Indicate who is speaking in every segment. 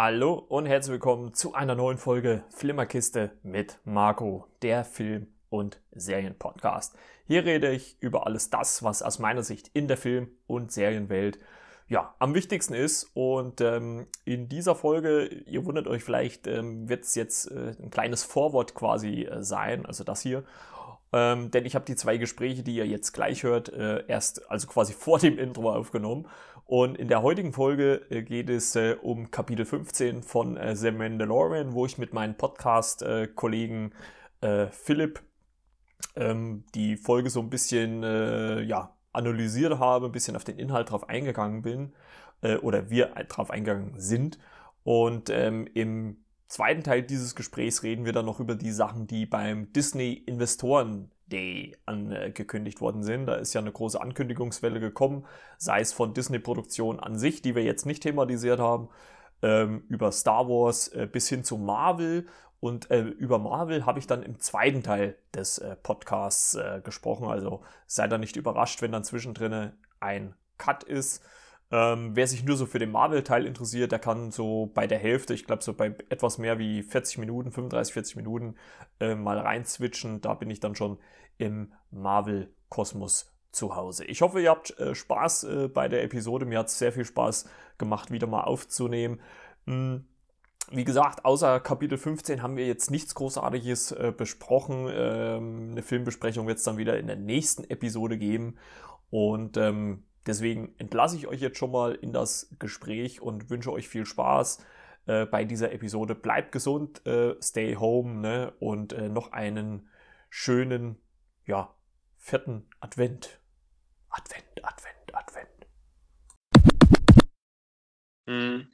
Speaker 1: Hallo und herzlich willkommen zu einer neuen Folge Flimmerkiste mit Marco, der Film- und Serienpodcast. Hier rede ich über alles das, was aus meiner Sicht in der Film- und Serienwelt ja, am wichtigsten ist. Und ähm, in dieser Folge, ihr wundert euch vielleicht, ähm, wird es jetzt äh, ein kleines Vorwort quasi äh, sein, also das hier. Ähm, denn ich habe die zwei Gespräche, die ihr jetzt gleich hört, äh, erst also quasi vor dem Intro aufgenommen. Und in der heutigen Folge äh, geht es äh, um Kapitel 15 von äh, The Mandalorian, wo ich mit meinen Podcast-Kollegen äh, Philipp ähm, die Folge so ein bisschen äh, ja, analysiert habe, ein bisschen auf den Inhalt drauf eingegangen bin oder wir drauf eingegangen sind. Und ähm, im zweiten Teil dieses Gesprächs reden wir dann noch über die Sachen, die beim Disney Investoren Day angekündigt worden sind. Da ist ja eine große Ankündigungswelle gekommen, sei es von Disney-Produktionen an sich, die wir jetzt nicht thematisiert haben, ähm, über Star Wars äh, bis hin zu Marvel. Und äh, über Marvel habe ich dann im zweiten Teil des äh, Podcasts äh, gesprochen. Also sei da nicht überrascht, wenn dann zwischendrin ein Cut ist. Ähm, wer sich nur so für den Marvel-Teil interessiert, der kann so bei der Hälfte, ich glaube so bei etwas mehr wie 40 Minuten, 35, 40 Minuten äh, mal reinzwitschen. Da bin ich dann schon im Marvel-Kosmos zu Hause. Ich hoffe, ihr habt äh, Spaß äh, bei der Episode. Mir hat es sehr viel Spaß gemacht, wieder mal aufzunehmen. Hm. Wie gesagt, außer Kapitel 15 haben wir jetzt nichts Großartiges äh, besprochen. Ähm, eine Filmbesprechung wird es dann wieder in der nächsten Episode geben. Und ähm, Deswegen entlasse ich euch jetzt schon mal in das Gespräch und wünsche euch viel Spaß äh, bei dieser Episode. Bleibt gesund, äh, stay home ne? und äh, noch einen schönen, ja, vierten Advent. Advent, Advent, Advent. Mhm.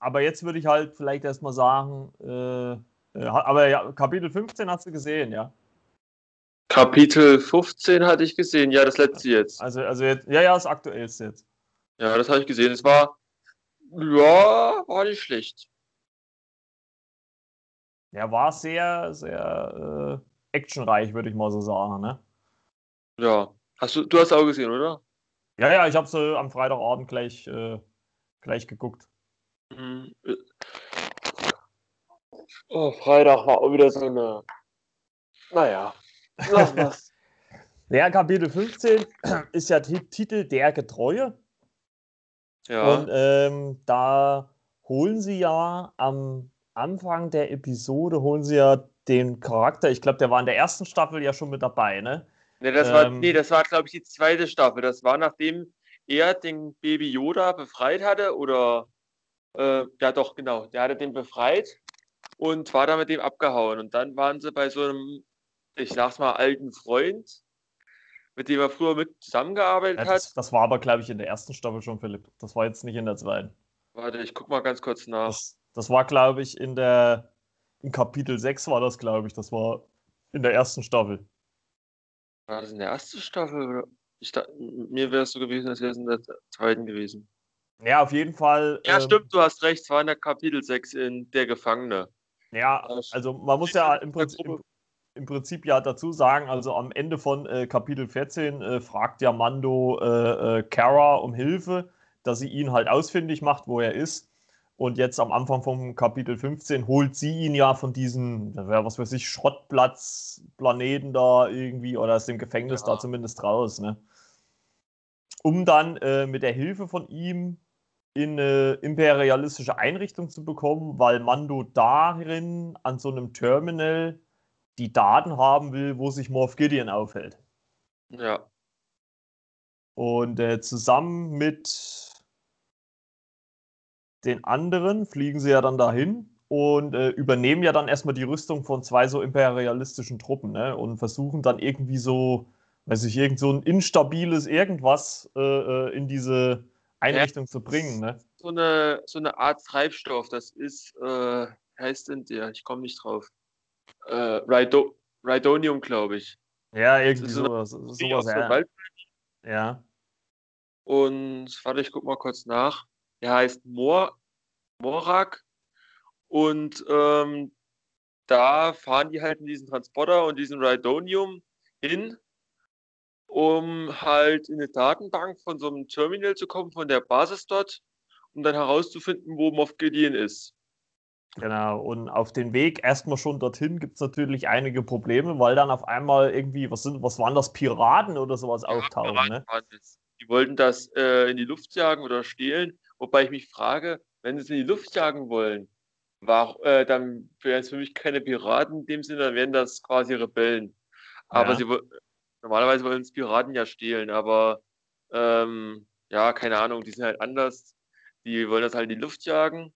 Speaker 1: Aber jetzt würde ich halt vielleicht erstmal sagen, äh, äh, aber ja, Kapitel 15 hast du gesehen, ja?
Speaker 2: Kapitel 15 hatte ich gesehen, ja, das letzte jetzt.
Speaker 1: Also, also jetzt, ja, ja, das aktuellste jetzt.
Speaker 2: Ja, das habe ich gesehen. Es war, ja, war nicht schlecht.
Speaker 1: Ja, war sehr, sehr äh, actionreich, würde ich mal so sagen, ne?
Speaker 2: Ja. Hast du, du hast auch gesehen, oder?
Speaker 1: Ja, ja, ich habe sie am Freitagabend gleich, äh, gleich geguckt.
Speaker 2: Mhm. Oh, Freitag war auch wieder so eine. Naja. Lass was.
Speaker 1: Ja, Kapitel 15 ist ja Titel Der Getreue. Ja. Und ähm, da holen sie ja am Anfang der Episode, holen sie ja den Charakter, ich glaube, der war in der ersten Staffel ja schon mit dabei, ne?
Speaker 2: Nee, das ähm, war, nee, das war glaube ich, die zweite Staffel. Das war, nachdem er den Baby Yoda befreit hatte, oder, äh, ja doch, genau, der hatte den befreit und war dann mit dem abgehauen. Und dann waren sie bei so einem ich sag's mal, alten Freund, mit dem er früher mit zusammengearbeitet ja,
Speaker 1: das,
Speaker 2: hat.
Speaker 1: Das war aber, glaube ich, in der ersten Staffel schon, Philipp. Das war jetzt nicht in der zweiten.
Speaker 2: Warte, ich guck mal ganz kurz nach.
Speaker 1: Das, das war, glaube ich, in der in Kapitel 6 war das, glaube ich. Das war in der ersten Staffel.
Speaker 2: War das in der ersten Staffel? Ich, mir wäre es so gewesen, als wäre es in der zweiten gewesen.
Speaker 1: Ja, auf jeden Fall.
Speaker 2: Ja, ähm, stimmt, du hast recht. Es war in der Kapitel 6 in Der Gefangene.
Speaker 1: Ja, also man muss ja im Prinzip, im Prinzip ja dazu sagen, also am Ende von äh, Kapitel 14 äh, fragt ja Mando äh, äh, Kara um Hilfe, dass sie ihn halt ausfindig macht, wo er ist. Und jetzt am Anfang vom Kapitel 15 holt sie ihn ja von diesem, was weiß ich, Schrottplatzplaneten da irgendwie oder aus dem Gefängnis ja. da zumindest raus, ne? Um dann äh, mit der Hilfe von ihm in eine imperialistische Einrichtung zu bekommen, weil Mando darin an so einem Terminal die Daten haben will, wo sich Morph Gideon aufhält.
Speaker 2: Ja.
Speaker 1: Und äh, zusammen mit den anderen fliegen sie ja dann dahin und äh, übernehmen ja dann erstmal die Rüstung von zwei so imperialistischen Truppen ne? und versuchen dann irgendwie so, weiß ich, irgend so ein instabiles irgendwas äh, äh in diese Einrichtung ja, zu bringen. Ne?
Speaker 2: So, eine, so eine Art Treibstoff, das ist, äh, heißt denn der? Ich komme nicht drauf äh, Rhido Rhydonium, glaube ich.
Speaker 1: Ja, irgendwie so sowas. sowas ja. ja.
Speaker 2: Und warte, ich guck mal kurz nach. Er heißt Mor Morak. Und ähm, da fahren die halt in diesen Transporter und diesen Rhydonium hin, um halt in eine Datenbank von so einem Terminal zu kommen, von der Basis dort. um dann herauszufinden, wo Moff Gideon ist.
Speaker 1: Genau, und auf den Weg erstmal schon dorthin gibt es natürlich einige Probleme, weil dann auf einmal irgendwie, was sind, was waren das, Piraten oder sowas auftauchen, ne?
Speaker 2: Die wollten das äh, in die Luft jagen oder stehlen, wobei ich mich frage, wenn sie es in die Luft jagen wollen, war, äh, dann wären es für mich keine Piraten in dem Sinne, dann wären das quasi Rebellen. Aber ja. sie normalerweise wollen es Piraten ja stehlen, aber ähm, ja, keine Ahnung, die sind halt anders. Die wollen das halt in die Luft jagen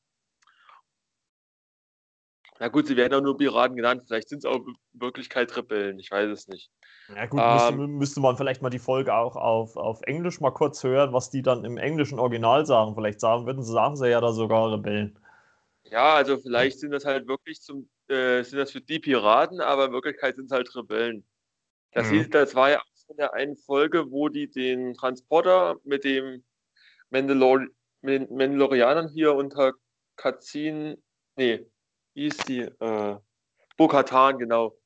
Speaker 2: na gut, sie werden auch nur Piraten genannt. Vielleicht sind es auch in Wirklichkeit Rebellen. Ich weiß es nicht.
Speaker 1: Ja gut, ähm, müsste, müsste, man vielleicht mal die Folge auch auf, auf Englisch mal kurz hören, was die dann im englischen Original sagen. Vielleicht sagen, würden sie sagen sie ja da sogar Rebellen.
Speaker 2: Ja, also vielleicht sind das halt wirklich zum, äh, sind das für die Piraten, aber in Wirklichkeit sind es halt Rebellen. Das, mhm. hieß, das war ja auch in der einen Folge, wo die den Transporter mit dem Mandalor mit Mandalorianern hier unter Kazin, nee, wie ist die? Äh, Bokatan, genau.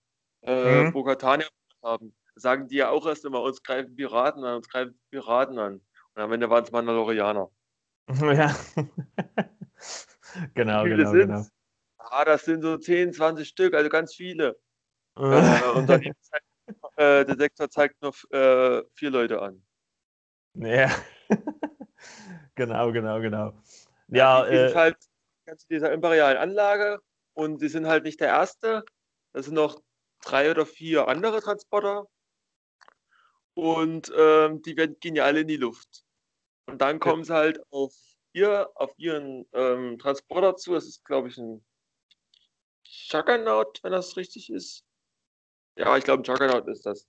Speaker 2: Äh, mhm. Bokatan haben. Sagen die ja auch erst immer, uns greifen Piraten an, uns greifen Piraten an. Und am Ende waren es Mandalorianer.
Speaker 1: Ja. genau, genau, genau.
Speaker 2: Ah, das sind so 10, 20 Stück, also ganz viele. äh, und dann äh, der Sektor zeigt nur äh, vier Leute an.
Speaker 1: Ja. genau, genau, genau.
Speaker 2: Ja, ja äh, halt dieser imperialen Anlage und sie sind halt nicht der erste. Das sind noch drei oder vier andere Transporter. Und ähm, die werden, gehen ja alle in die Luft. Und dann kommen sie halt auf ihr, auf ihren ähm, Transporter zu. Das ist, glaube ich, ein Juggernaut, wenn das richtig ist. Ja, ich glaube, ein Juggernaut ist das.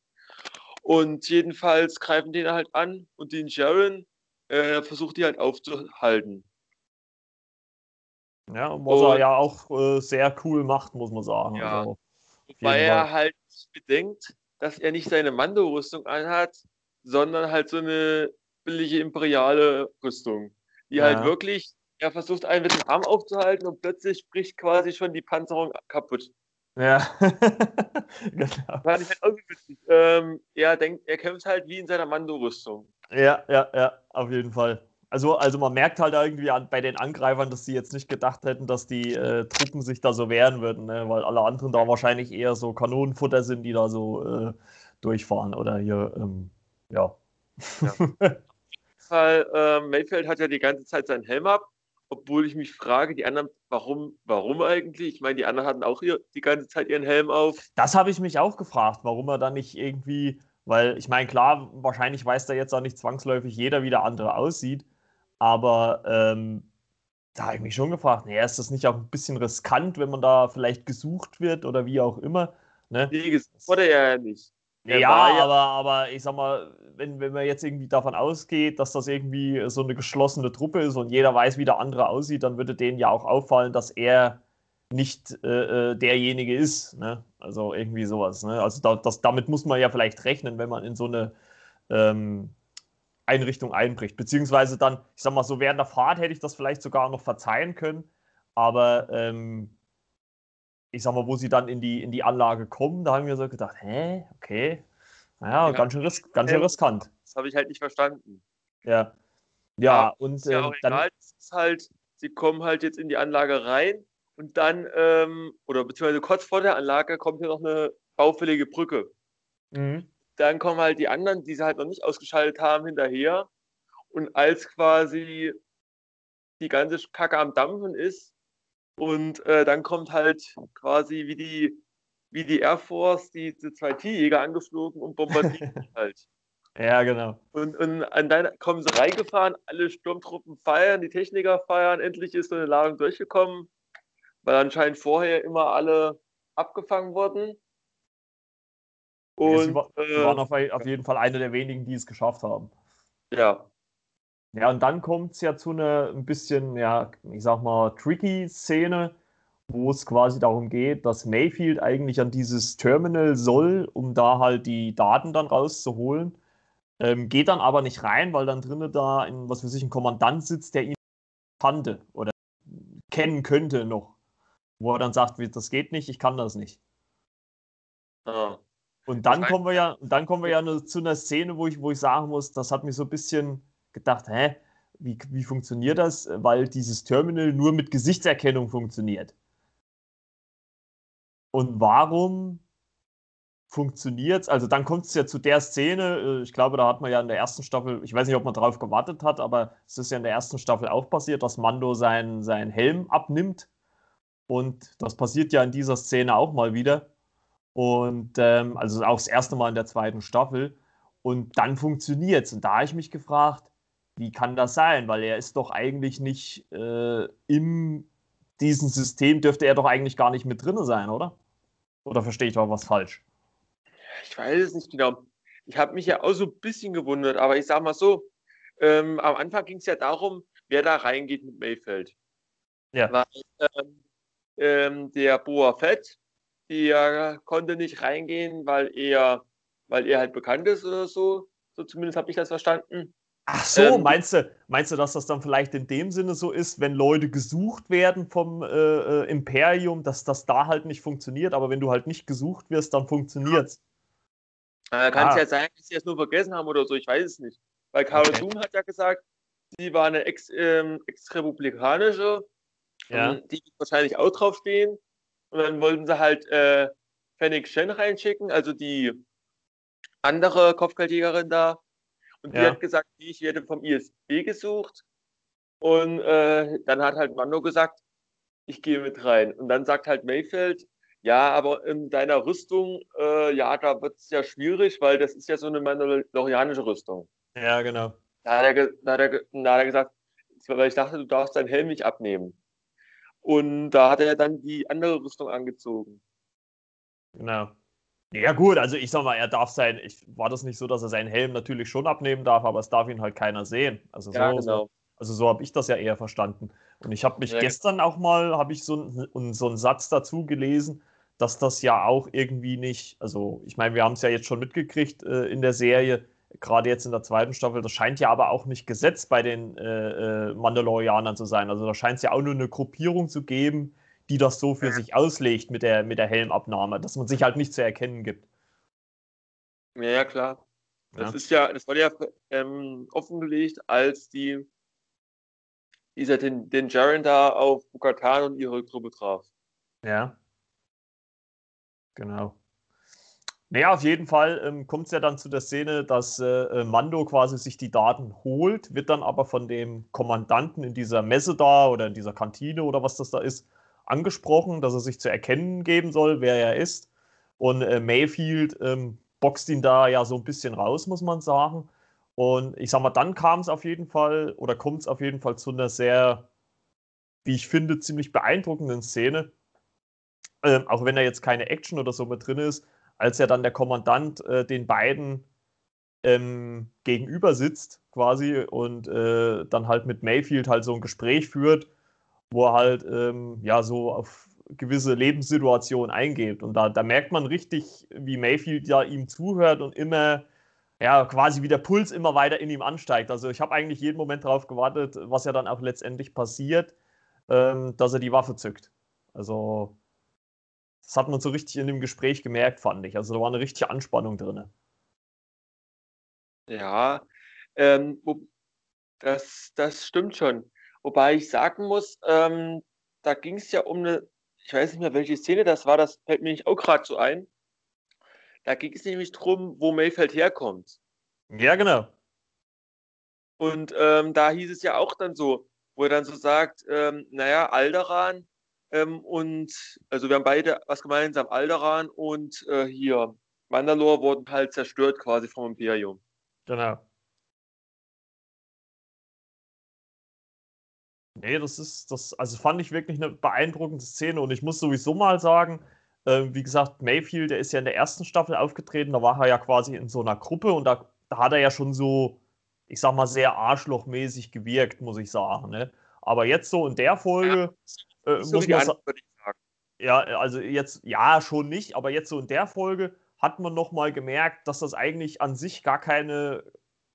Speaker 2: Und jedenfalls greifen den halt an und den Sharon äh, versucht die halt aufzuhalten.
Speaker 1: Ja, was und, er ja auch äh, sehr cool macht, muss man sagen.
Speaker 2: Ja, also, weil er halt bedenkt, dass er nicht seine Mando-Rüstung anhat, sondern halt so eine billige imperiale Rüstung, die halt ja. halt wirklich, er versucht einen mit dem Arm aufzuhalten und plötzlich bricht quasi schon die Panzerung kaputt.
Speaker 1: Ja,
Speaker 2: genau. Fand ich halt irgendwie witzig. Ähm, er denkt, er kämpft halt wie in seiner Mando-Rüstung.
Speaker 1: Ja, ja, ja, auf jeden Fall. Also, also man merkt halt irgendwie an, bei den Angreifern, dass sie jetzt nicht gedacht hätten, dass die äh, Truppen sich da so wehren würden, ne? weil alle anderen da wahrscheinlich eher so Kanonenfutter sind, die da so äh, durchfahren oder hier, ähm, ja. ja.
Speaker 2: Fall, äh, Mayfield hat ja die ganze Zeit seinen Helm ab, obwohl ich mich frage, die anderen, warum, warum eigentlich? Ich meine, die anderen hatten auch hier die ganze Zeit ihren Helm auf.
Speaker 1: Das habe ich mich auch gefragt, warum er dann nicht irgendwie, weil ich meine, klar, wahrscheinlich weiß da jetzt auch nicht zwangsläufig jeder, wie der andere aussieht. Aber ähm, da habe ich mich schon gefragt, naja, ist das nicht auch ein bisschen riskant, wenn man da vielleicht gesucht wird oder wie auch immer? Ne?
Speaker 2: Nee, gesucht wurde er ja nicht.
Speaker 1: ja, ja, aber, aber ich sag mal, wenn, wenn man jetzt irgendwie davon ausgeht, dass das irgendwie so eine geschlossene Truppe ist und jeder weiß, wie der andere aussieht, dann würde denen ja auch auffallen, dass er nicht äh, äh derjenige ist. Ne? Also irgendwie sowas. Ne? Also da, das, damit muss man ja vielleicht rechnen, wenn man in so eine ähm, Einrichtung einbricht. Beziehungsweise dann, ich sag mal so, während der Fahrt hätte ich das vielleicht sogar noch verzeihen können. Aber ähm, ich sag mal, wo sie dann in die, in die Anlage kommen, da haben wir so gedacht, hä, okay. Naja, ja, ganz schön, ris ganz schön riskant.
Speaker 2: Das habe ich halt nicht verstanden.
Speaker 1: Ja. Ja, ja und
Speaker 2: ist ja ähm, dann. Ist halt, sie kommen halt jetzt in die Anlage rein und dann, ähm, oder beziehungsweise kurz vor der Anlage kommt hier noch eine baufällige Brücke. Mhm. Dann kommen halt die anderen, die sie halt noch nicht ausgeschaltet haben, hinterher. Und als quasi die ganze Kacke am Dampfen ist und äh, dann kommt halt quasi wie die, wie die Air Force die, die zwei T-Jäger angeflogen und bombardieren halt.
Speaker 1: Ja, genau.
Speaker 2: Und, und an deiner kommen sie reingefahren, alle Sturmtruppen feiern, die Techniker feiern, endlich ist so eine Ladung durchgekommen, weil anscheinend vorher immer alle abgefangen wurden.
Speaker 1: Und, ja, sie, war, äh, waren auf, auf, jeden Fall eine der wenigen, die es geschafft haben.
Speaker 2: Ja.
Speaker 1: Ja, und dann kommt es ja zu einer ein bisschen, ja, ich sag mal, tricky Szene, wo es quasi darum geht, dass Mayfield eigentlich an dieses Terminal soll, um da halt die Daten dann rauszuholen. Ähm, geht dann aber nicht rein, weil dann drinnen da, in, was weiß ich, ein Kommandant sitzt, der ihn kannte oder kennen könnte noch. Wo er dann sagt, das geht nicht, ich kann das nicht. Ah. Und dann kommen wir ja, dann kommen wir ja zu einer Szene, wo ich, wo ich sagen muss, das hat mich so ein bisschen gedacht, hä? wie, wie funktioniert das? Weil dieses Terminal nur mit Gesichtserkennung funktioniert. Und warum funktioniert es? Also dann kommt es ja zu der Szene, äh, ich glaube, da hat man ja in der ersten Staffel, ich weiß nicht, ob man darauf gewartet hat, aber es ist ja in der ersten Staffel auch passiert, dass Mando seinen, seinen Helm abnimmt. Und das passiert ja in dieser Szene auch mal wieder. Und ähm, also auch das erste Mal in der zweiten Staffel. Und dann funktioniert es. Und da habe ich mich gefragt, wie kann das sein? Weil er ist doch eigentlich nicht äh, in diesem System, dürfte er doch eigentlich gar nicht mit drin sein, oder? Oder verstehe ich da was falsch?
Speaker 2: Ich weiß es nicht genau. Ich habe mich ja auch so ein bisschen gewundert, aber ich sage mal so, ähm, am Anfang ging es ja darum, wer da reingeht mit Mayfeld. Ja. Weil ähm, ähm, der Boa Fett, der konnte nicht reingehen, weil er weil er halt bekannt ist oder so. So zumindest habe ich das verstanden.
Speaker 1: Ach so, ähm, meinst, du, meinst du, dass das dann vielleicht in dem Sinne so ist, wenn Leute gesucht werden vom äh, äh Imperium, dass das da halt nicht funktioniert, aber wenn du halt nicht gesucht wirst, dann funktioniert es?
Speaker 2: Äh, Kann es ah. ja sein, dass sie es nur vergessen haben oder so, ich weiß es nicht. Weil Carol okay. Zoom hat ja gesagt, sie war eine ex, ähm, ex-republikanische, ja. die wird wahrscheinlich auch draufstehen. Und dann wollten sie halt äh, Fennec Shen reinschicken, also die andere Kopfgeldjägerin da. Und die ja. hat gesagt, ich werde vom ISB gesucht. Und äh, dann hat halt Mando gesagt, ich gehe mit rein. Und dann sagt halt Mayfeld, ja, aber in deiner Rüstung, äh, ja, da wird es ja schwierig, weil das ist ja so eine mandalorianische Rüstung.
Speaker 1: Ja, genau.
Speaker 2: Da hat er, da hat er, da hat er gesagt, weil ich dachte, du darfst deinen Helm nicht abnehmen. Und da hat er dann die andere Rüstung angezogen.
Speaker 1: Genau. Ja, gut, also ich sag mal, er darf sein, ich, war das nicht so, dass er seinen Helm natürlich schon abnehmen darf, aber es darf ihn halt keiner sehen. Also ja, so, genau. also so habe ich das ja eher verstanden. Und ich habe mich ja. gestern auch mal, habe ich so, so einen Satz dazu gelesen, dass das ja auch irgendwie nicht, also ich meine, wir haben es ja jetzt schon mitgekriegt äh, in der Serie, gerade jetzt in der zweiten Staffel, das scheint ja aber auch nicht Gesetz bei den äh, äh Mandalorianern zu sein. Also da scheint es ja auch nur eine Gruppierung zu geben, die das so für sich auslegt mit der, mit der Helmabnahme, dass man sich halt nicht zu erkennen gibt.
Speaker 2: Ja, ja klar. Das ja. ist ja, das wurde ja ähm, offengelegt, als die dieser den, den Jaren da auf Bukatan und ihre Gruppe traf.
Speaker 1: Ja. Genau. Naja, auf jeden Fall ähm, kommt es ja dann zu der Szene, dass äh, äh, Mando quasi sich die Daten holt, wird dann aber von dem Kommandanten in dieser Messe da oder in dieser Kantine oder was das da ist, angesprochen, dass er sich zu erkennen geben soll, wer er ist. Und äh, Mayfield ähm, boxt ihn da ja so ein bisschen raus, muss man sagen. Und ich sag mal, dann kam es auf jeden Fall oder kommt es auf jeden Fall zu einer sehr, wie ich finde, ziemlich beeindruckenden Szene. Ähm, auch wenn da jetzt keine Action oder so mit drin ist, als ja dann der Kommandant äh, den beiden ähm, gegenüber sitzt quasi und äh, dann halt mit Mayfield halt so ein Gespräch führt wo er halt ähm, ja so auf gewisse Lebenssituationen eingeht. Und da, da merkt man richtig, wie Mayfield ja ihm zuhört und immer, ja, quasi wie der Puls immer weiter in ihm ansteigt. Also ich habe eigentlich jeden Moment darauf gewartet, was ja dann auch letztendlich passiert, ähm, dass er die Waffe zückt. Also das hat man so richtig in dem Gespräch gemerkt, fand ich. Also da war eine richtige Anspannung drin.
Speaker 2: Ja, ähm, das, das stimmt schon. Wobei ich sagen muss, ähm, da ging es ja um eine, ich weiß nicht mehr, welche Szene das war, das fällt mir nicht auch gerade so ein. Da ging es nämlich darum, wo Mayfeld herkommt.
Speaker 1: Ja, genau.
Speaker 2: Und ähm, da hieß es ja auch dann so, wo er dann so sagt, ähm, naja, Alderan ähm, und, also wir haben beide was gemeinsam, Alderan und äh, hier, Mandalore wurden halt zerstört quasi vom Imperium.
Speaker 1: Genau. Nee, das ist, das, also fand ich wirklich eine beeindruckende Szene und ich muss sowieso mal sagen, äh, wie gesagt, Mayfield, der ist ja in der ersten Staffel aufgetreten, da war er ja quasi in so einer Gruppe und da, da hat er ja schon so, ich sag mal, sehr arschlochmäßig gewirkt, muss ich sagen. Ne? Aber jetzt so in der Folge, ja, äh, so muss man sagen, ja, also jetzt, ja, schon nicht, aber jetzt so in der Folge hat man nochmal gemerkt, dass das eigentlich an sich gar keine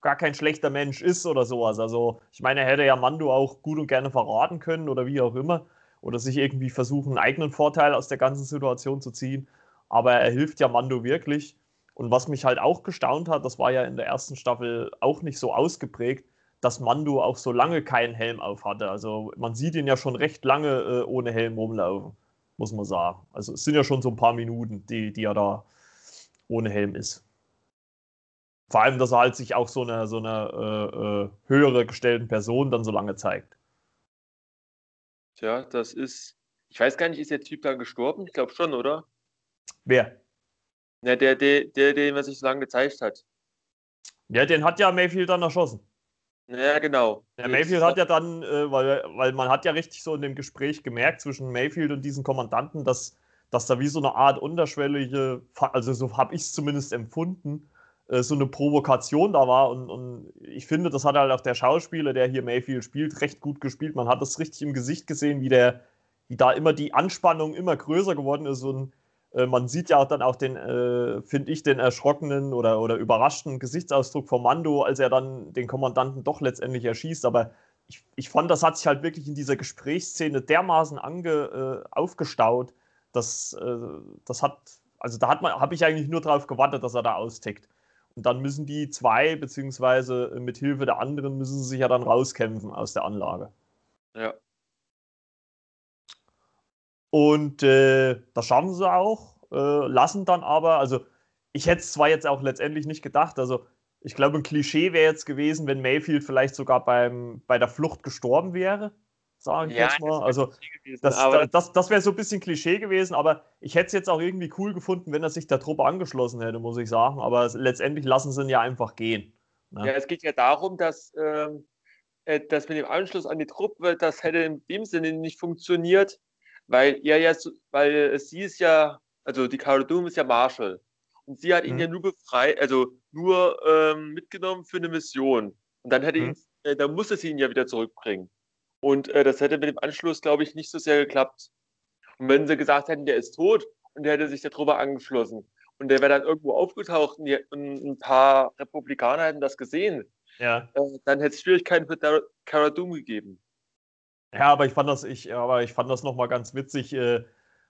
Speaker 1: gar kein schlechter Mensch ist oder sowas. Also ich meine, er hätte ja Mando auch gut und gerne verraten können oder wie auch immer. Oder sich irgendwie versuchen, einen eigenen Vorteil aus der ganzen Situation zu ziehen. Aber er hilft ja Mando wirklich. Und was mich halt auch gestaunt hat, das war ja in der ersten Staffel auch nicht so ausgeprägt, dass Mando auch so lange keinen Helm auf hatte. Also man sieht ihn ja schon recht lange äh, ohne Helm rumlaufen, muss man sagen. Also es sind ja schon so ein paar Minuten, die, die er da ohne Helm ist. Vor allem, dass er halt sich auch so eine, so eine äh, äh, höhere gestellten Person dann so lange zeigt.
Speaker 2: Tja, das ist. Ich weiß gar nicht, ist der Typ dann gestorben? Ich glaube schon, oder?
Speaker 1: Wer?
Speaker 2: Ja, der, der, der, den man sich so lange gezeigt hat.
Speaker 1: Ja, den hat ja Mayfield dann erschossen.
Speaker 2: Ja, genau.
Speaker 1: Ja, Mayfield hat ja dann, äh, weil, weil man hat ja richtig so in dem Gespräch gemerkt zwischen Mayfield und diesen Kommandanten, dass, dass da wie so eine Art unterschwellige, also so habe ich es zumindest empfunden, äh, so eine Provokation da war. Und, und ich finde, das hat halt auch der Schauspieler, der hier Mayfield spielt, recht gut gespielt. Man hat das richtig im Gesicht gesehen, wie der, wie da immer die Anspannung immer größer geworden ist und man sieht ja dann auch den, äh, finde ich, den erschrockenen oder, oder überraschten Gesichtsausdruck von Mando, als er dann den Kommandanten doch letztendlich erschießt. Aber ich, ich fand, das hat sich halt wirklich in dieser Gesprächsszene dermaßen ange, äh, aufgestaut, dass äh, das hat, also da hat man, habe ich eigentlich nur darauf gewartet, dass er da austickt. Und dann müssen die zwei, beziehungsweise mit Hilfe der anderen, müssen sie sich ja dann rauskämpfen aus der Anlage.
Speaker 2: Ja.
Speaker 1: Und äh, das schaffen sie auch, äh, lassen dann aber, also ich hätte es zwar jetzt auch letztendlich nicht gedacht, also ich glaube, ein Klischee wäre jetzt gewesen, wenn Mayfield vielleicht sogar beim, bei der Flucht gestorben wäre, sage ich ja, jetzt mal. Also das, das, das, das wäre so ein bisschen Klischee gewesen, aber ich hätte es jetzt auch irgendwie cool gefunden, wenn er sich der Truppe angeschlossen hätte, muss ich sagen. Aber letztendlich lassen sie ihn ja einfach gehen.
Speaker 2: Ne? Ja, es geht ja darum, dass ähm, äh, das mit dem Anschluss an die Truppe, das hätte in dem Sinne nicht funktioniert, weil er ja, weil sie ist ja, also die Cara Doom ist ja Marshall. Und sie hat ihn mhm. ja nur befreit, also nur ähm, mitgenommen für eine Mission. Und dann hätte mhm. ihn, äh, dann musste sie ihn ja wieder zurückbringen. Und äh, das hätte mit dem Anschluss, glaube ich, nicht so sehr geklappt. Und wenn sie gesagt hätten, der ist tot und der hätte sich darüber angeschlossen und der wäre dann irgendwo aufgetaucht und, die, und ein paar Republikaner hätten das gesehen,
Speaker 1: ja.
Speaker 2: äh, dann hätte es Schwierigkeiten für Cara Doom gegeben.
Speaker 1: Ja, aber ich fand das, ich, aber ich fand das nochmal ganz witzig, äh,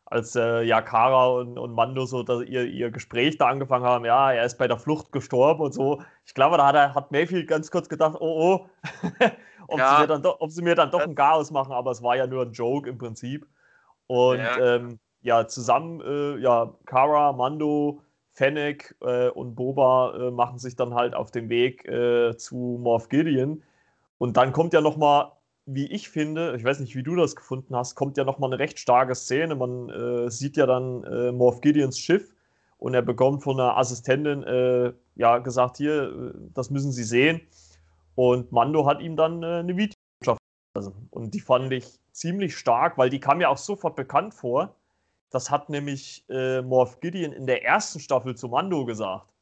Speaker 1: als äh, ja Kara und, und Mando so dass ihr, ihr Gespräch da angefangen haben, ja, er ist bei der Flucht gestorben und so. Ich glaube, da hat, er, hat Mayfield ganz kurz gedacht, oh oh, ob, ja. sie mir dann doch, ob sie mir dann doch ein Chaos machen, aber es war ja nur ein Joke im Prinzip. Und ja, ähm, ja zusammen, äh, ja, Kara, Mando, Fennec äh, und Boba äh, machen sich dann halt auf den Weg äh, zu Morph Gideon. Und dann kommt ja nochmal wie ich finde, ich weiß nicht, wie du das gefunden hast, kommt ja nochmal eine recht starke Szene. Man äh, sieht ja dann äh, Morph Gideons Schiff und er bekommt von einer Assistentin äh, ja gesagt, hier, äh, das müssen Sie sehen. Und Mando hat ihm dann äh, eine Videobotschaft gelassen. Und die fand ich ziemlich stark, weil die kam ja auch sofort bekannt vor. Das hat nämlich äh, Morph Gideon in der ersten Staffel zu Mando gesagt.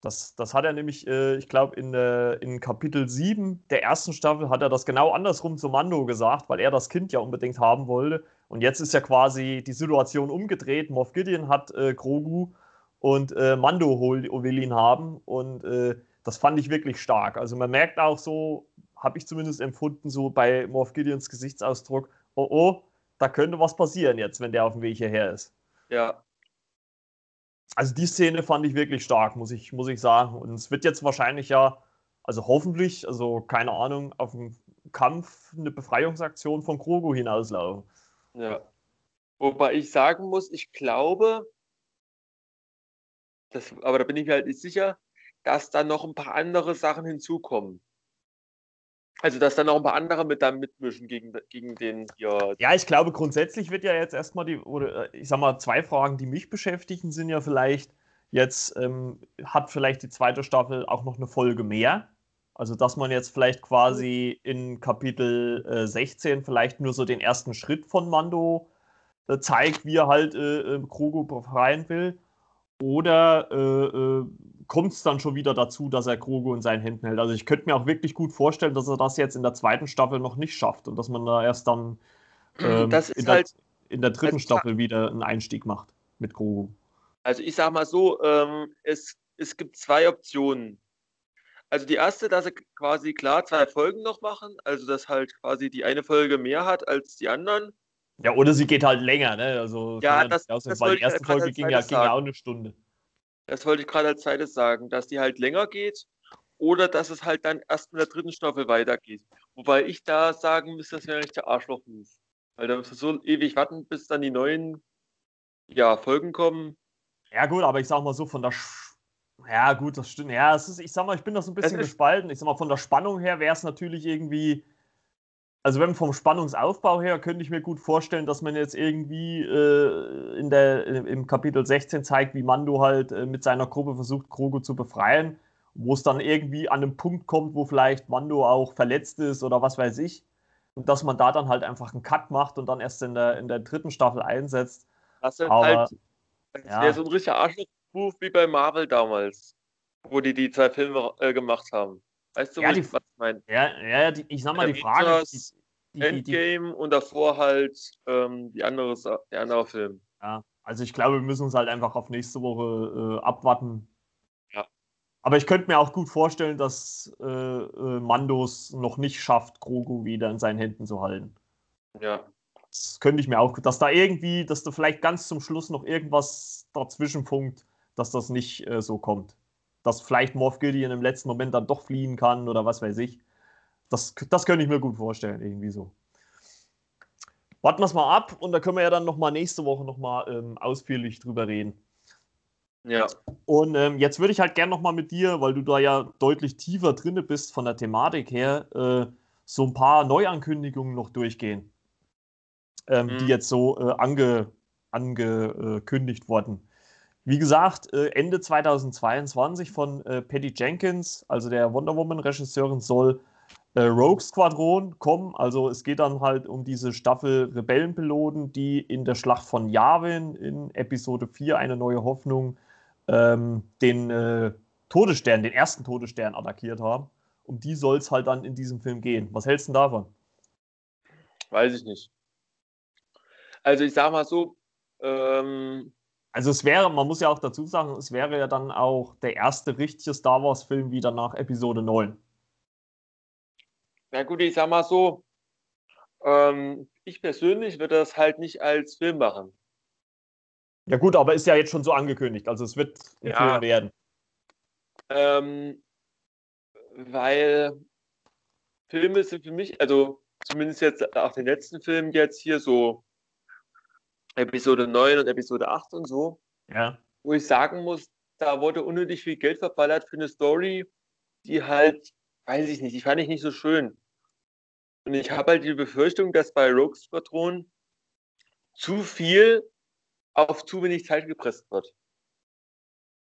Speaker 1: Das, das hat er nämlich, äh, ich glaube, in, äh, in Kapitel 7 der ersten Staffel hat er das genau andersrum zu Mando gesagt, weil er das Kind ja unbedingt haben wollte. Und jetzt ist ja quasi die Situation umgedreht. Moff Gideon hat äh, Grogu und äh, Mando will ihn haben. Und äh, das fand ich wirklich stark. Also man merkt auch so, habe ich zumindest empfunden, so bei Moff Gideons Gesichtsausdruck, oh oh, da könnte was passieren jetzt, wenn der auf dem Weg hierher ist.
Speaker 2: Ja,
Speaker 1: also die Szene fand ich wirklich stark, muss ich, muss ich sagen. Und es wird jetzt wahrscheinlich ja, also hoffentlich, also keine Ahnung, auf dem Kampf eine Befreiungsaktion von Krogo hinauslaufen.
Speaker 2: Ja. Wobei ich sagen muss, ich glaube, das, aber da bin ich mir halt nicht sicher, dass da noch ein paar andere Sachen hinzukommen. Also, dass dann noch ein paar andere mit da mitmischen gegen, gegen den
Speaker 1: hier. Ja, ich glaube, grundsätzlich wird ja jetzt erstmal die, oder äh, ich sag mal, zwei Fragen, die mich beschäftigen, sind ja vielleicht, jetzt ähm, hat vielleicht die zweite Staffel auch noch eine Folge mehr. Also, dass man jetzt vielleicht quasi in Kapitel äh, 16 vielleicht nur so den ersten Schritt von Mando äh, zeigt, wie er halt äh, äh Krogo befreien will. Oder äh, kommt es dann schon wieder dazu, dass er Krogo in seinen Händen hält. Also ich könnte mir auch wirklich gut vorstellen, dass er das jetzt in der zweiten Staffel noch nicht schafft und dass man da erst dann ähm, in, der, halt, in, der, dritten Staffel wieder einen Einstieg macht mit Krogo.
Speaker 2: Also ich sag mal so, ähm, es, es gibt zwei Optionen. Also die erste, dass sie quasi klar zwei Folgen noch machen, also dass halt quasi die eine Folge mehr hat als die anderen.
Speaker 1: Ja, oder sie geht halt länger, ne? Also
Speaker 2: ja, das, das,
Speaker 1: das weil die erste Folge ging ja, ging ja auch eine Stunde.
Speaker 2: Das wollte ich gerade als zweites sagen, dass die halt länger geht oder dass es halt dann erst mit der dritten Staffel weitergeht. Wobei ich da sagen müsste, das wäre nicht der Arschloch-Move. Weil da musst du so ewig warten, bis dann die neuen ja, Folgen kommen.
Speaker 1: Ja, gut, aber ich sag mal so, von der. Sch ja, gut, das stimmt. Ja, es ist, ich sag mal, ich bin da so ein bisschen gespalten. Ich sag mal, von der Spannung her wäre es natürlich irgendwie. Also, wenn vom Spannungsaufbau her könnte ich mir gut vorstellen, dass man jetzt irgendwie äh, in der, im Kapitel 16 zeigt, wie Mando halt äh, mit seiner Gruppe versucht, Krogo zu befreien, wo es dann irgendwie an einem Punkt kommt, wo vielleicht Mando auch verletzt ist oder was weiß ich. Und dass man da dann halt einfach einen Cut macht und dann erst in der, in der dritten Staffel einsetzt.
Speaker 2: Das ist halt, das ja. wäre so ein richtiger Arschloch-Move wie bei Marvel damals, wo die die zwei Filme äh, gemacht haben. Weißt du,
Speaker 1: ja, die, was ich meine? Ja, ja die, ich sag mal, die Frage. Die,
Speaker 2: die, Endgame und davor halt ähm, die andere, der andere Film.
Speaker 1: Ja, also ich glaube, wir müssen uns halt einfach auf nächste Woche äh, abwarten. Ja. Aber ich könnte mir auch gut vorstellen, dass äh, äh Mandos noch nicht schafft, Grogu wieder in seinen Händen zu halten.
Speaker 2: Ja.
Speaker 1: Das könnte ich mir auch, dass da irgendwie, dass da vielleicht ganz zum Schluss noch irgendwas dazwischen funkt, dass das nicht äh, so kommt. Dass vielleicht Morph Gideon im letzten Moment dann doch fliehen kann oder was weiß ich. Das, das könnte ich mir gut vorstellen, irgendwie so. Warten wir es mal ab und da können wir ja dann nochmal nächste Woche nochmal ähm, ausführlich drüber reden.
Speaker 2: Ja.
Speaker 1: Und ähm, jetzt würde ich halt gerne nochmal mit dir, weil du da ja deutlich tiefer drinne bist von der Thematik her, äh, so ein paar Neuankündigungen noch durchgehen ähm, mhm. die jetzt so äh, ange, angekündigt wurden. Wie gesagt, äh, Ende 2022 von äh, Patty Jenkins, also der Wonder Woman-Regisseurin, soll äh, Rogue Squadron kommen. Also es geht dann halt um diese Staffel Rebellenpiloten, die in der Schlacht von Yavin in Episode 4 eine neue Hoffnung ähm, den äh, Todesstern, den ersten Todesstern attackiert haben. Um die soll es halt dann in diesem Film gehen. Was hältst du davon?
Speaker 2: Weiß ich nicht. Also ich sage mal so. Ähm,
Speaker 1: also es wäre, man muss ja auch dazu sagen, es wäre ja dann auch der erste richtige Star Wars-Film wieder nach Episode 9.
Speaker 2: Na gut, ich sag mal so, ähm, ich persönlich würde das halt nicht als Film machen.
Speaker 1: Ja gut, aber ist ja jetzt schon so angekündigt, also es wird ein ja, Film werden.
Speaker 2: Ähm, weil Filme sind für mich, also zumindest jetzt auch den letzten Film jetzt hier so Episode 9 und Episode 8 und so.
Speaker 1: Ja.
Speaker 2: Wo ich sagen muss, da wurde unnötig viel Geld verballert für eine Story, die halt, weiß ich nicht, die fand ich nicht so schön. Und ich habe halt die Befürchtung, dass bei Rogue Squadron zu viel auf zu wenig Zeit gepresst wird.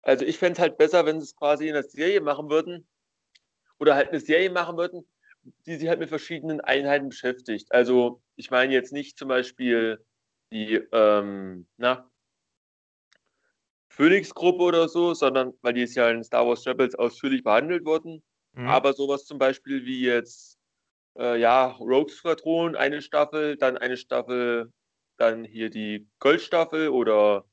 Speaker 2: Also ich fände es halt besser, wenn sie es quasi in der Serie machen würden oder halt eine Serie machen würden, die sich halt mit verschiedenen Einheiten beschäftigt. Also ich meine jetzt nicht zum Beispiel die ähm, na, Phoenix-Gruppe oder so, sondern weil die ist ja in Star Wars Rebels ausführlich behandelt worden. Mhm. Aber sowas zum Beispiel wie jetzt äh, ja, Rogue Squadron, eine Staffel, dann eine Staffel, dann hier die Goldstaffel oder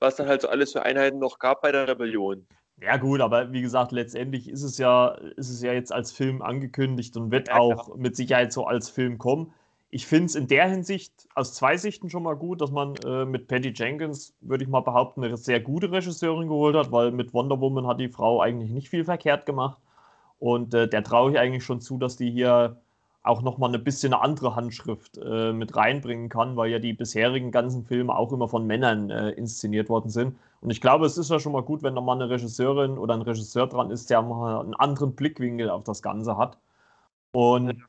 Speaker 2: was dann halt so alles für Einheiten noch gab bei der Rebellion.
Speaker 1: Ja, gut, aber wie gesagt, letztendlich ist es ja, ist es ja jetzt als Film angekündigt und wird ja, auch mit Sicherheit so als Film kommen ich finde es in der Hinsicht aus zwei Sichten schon mal gut, dass man äh, mit Patty Jenkins, würde ich mal behaupten, eine sehr gute Regisseurin geholt hat, weil mit Wonder Woman hat die Frau eigentlich nicht viel verkehrt gemacht. Und äh, der traue ich eigentlich schon zu, dass die hier auch nochmal ein bisschen eine andere Handschrift äh, mit reinbringen kann, weil ja die bisherigen ganzen Filme auch immer von Männern äh, inszeniert worden sind. Und ich glaube, es ist ja schon mal gut, wenn da mal eine Regisseurin oder ein Regisseur dran ist, der mal einen anderen Blickwinkel auf das Ganze hat. Und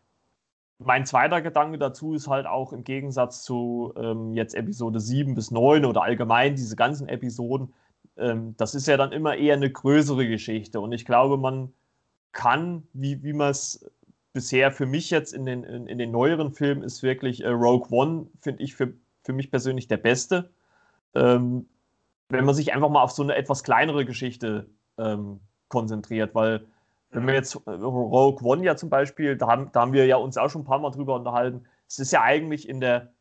Speaker 1: mein zweiter Gedanke dazu ist halt auch im Gegensatz zu ähm, jetzt Episode 7 bis 9 oder allgemein diese ganzen Episoden, ähm, das ist ja dann immer eher eine größere Geschichte. Und ich glaube, man kann, wie, wie man es bisher für mich jetzt in den, in, in den neueren Filmen ist wirklich äh, Rogue One, finde ich für, für mich persönlich der beste. Ähm, wenn man sich einfach mal auf so eine etwas kleinere Geschichte ähm, konzentriert, weil wenn wir jetzt äh, Rogue One ja zum Beispiel, da haben, da haben wir ja uns auch schon ein paar Mal drüber unterhalten. Es ist ja eigentlich in der,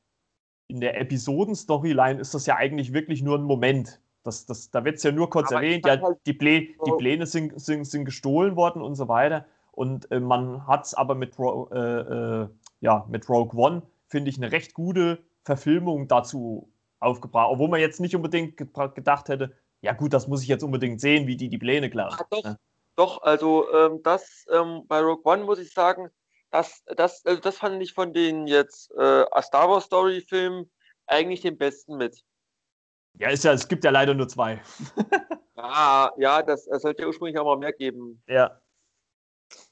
Speaker 1: in der Episoden-Storyline ist das ja eigentlich wirklich nur ein Moment. Das, das, da wird es ja nur kurz Aber erwähnt, ja, halt die, Plä die Pläne sind, sind, sind gestohlen worden und so weiter. Und äh, man hat es aber mit, äh, äh, ja, mit Rogue One, finde ich, eine recht gute Verfilmung dazu aufgebracht. Obwohl man jetzt nicht unbedingt gedacht hätte, ja gut, das muss ich jetzt unbedingt sehen, wie die die Pläne klauen.
Speaker 2: Ja, doch, Doch, also ähm, das ähm, bei Rogue One muss ich sagen, das, das, also das fand ich von den jetzt äh, Star Wars Story Filmen eigentlich den besten mit.
Speaker 1: Ja, ist ja, es gibt ja leider nur zwei.
Speaker 2: ja, ja, das, das sollte ja ursprünglich auch mal mehr geben.
Speaker 1: Ja.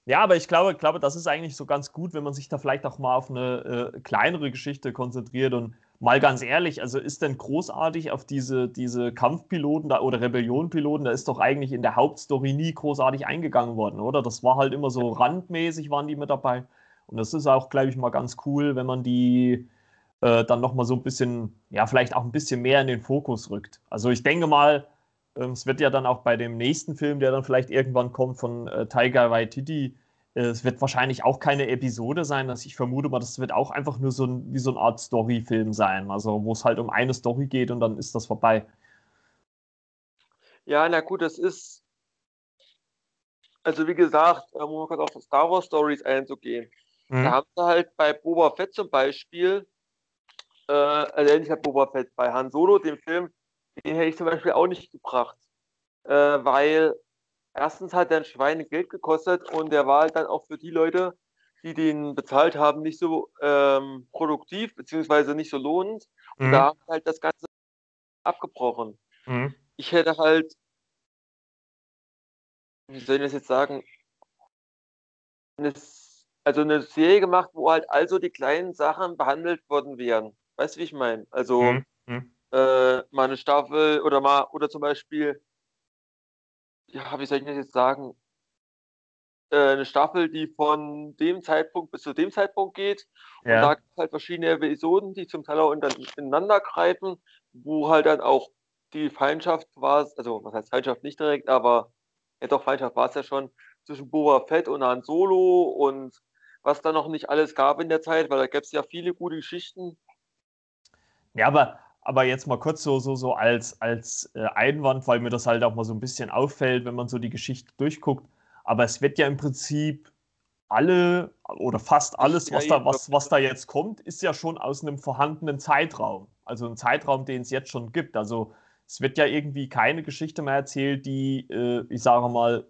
Speaker 1: Ja, aber ich glaube, glaube, das ist eigentlich so ganz gut, wenn man sich da vielleicht auch mal auf eine äh, kleinere Geschichte konzentriert und mal ganz ehrlich, also ist denn großartig auf diese, diese Kampfpiloten da oder Rebellionpiloten, da ist doch eigentlich in der Hauptstory nie großartig eingegangen worden, oder? Das war halt immer so randmäßig, waren die mit dabei. Und das ist auch, glaube ich, mal ganz cool, wenn man die äh, dann nochmal so ein bisschen, ja, vielleicht auch ein bisschen mehr in den Fokus rückt. Also ich denke mal, äh, es wird ja dann auch bei dem nächsten Film, der dann vielleicht irgendwann kommt von äh, Tiger Waititi, es wird wahrscheinlich auch keine Episode sein. Also ich vermute mal, das wird auch einfach nur so ein, wie so eine Art Story-Film sein. Also wo es halt um eine Story geht und dann ist das vorbei.
Speaker 2: Ja, na gut, das ist. Also wie gesagt, um mal auf Star Wars Stories einzugehen. Mhm. Da haben sie halt bei Boba Fett zum Beispiel äh, also nicht bei Boba Fett, bei Han Solo, dem Film, den hätte ich zum Beispiel auch nicht gebracht. Äh, weil erstens hat der ein Schwein Geld gekostet und der war halt dann auch für die Leute, die den bezahlt haben, nicht so ähm, produktiv, beziehungsweise nicht so lohnend. Und mhm. da haben halt das Ganze abgebrochen. Mhm. Ich hätte halt, wie soll ich das jetzt sagen, eine, also eine Serie gemacht, wo halt also die kleinen Sachen behandelt worden wären. Weißt du, wie ich meine? Also mhm. mhm. äh, mal eine Staffel oder mal, oder zum Beispiel, ja, wie soll ich das jetzt sagen? Äh, eine Staffel, die von dem Zeitpunkt bis zu dem Zeitpunkt geht. Ja. Und da gibt es halt verschiedene Episoden, die zum Teil auch ineinander greifen, wo halt dann auch die Feindschaft war, also was heißt Feindschaft nicht direkt, aber ja doch, Feindschaft war es ja schon zwischen Boba Fett und Han Solo und was da noch nicht alles gab in der Zeit, weil da gab es ja viele gute Geschichten,
Speaker 1: ja, aber, aber jetzt mal kurz so, so, so als, als äh, Einwand, weil mir das halt auch mal so ein bisschen auffällt, wenn man so die Geschichte durchguckt. Aber es wird ja im Prinzip alle oder fast alles, was da, was, was da jetzt kommt, ist ja schon aus einem vorhandenen Zeitraum. Also ein Zeitraum, den es jetzt schon gibt. Also es wird ja irgendwie keine Geschichte mehr erzählt, die, äh, ich sage mal,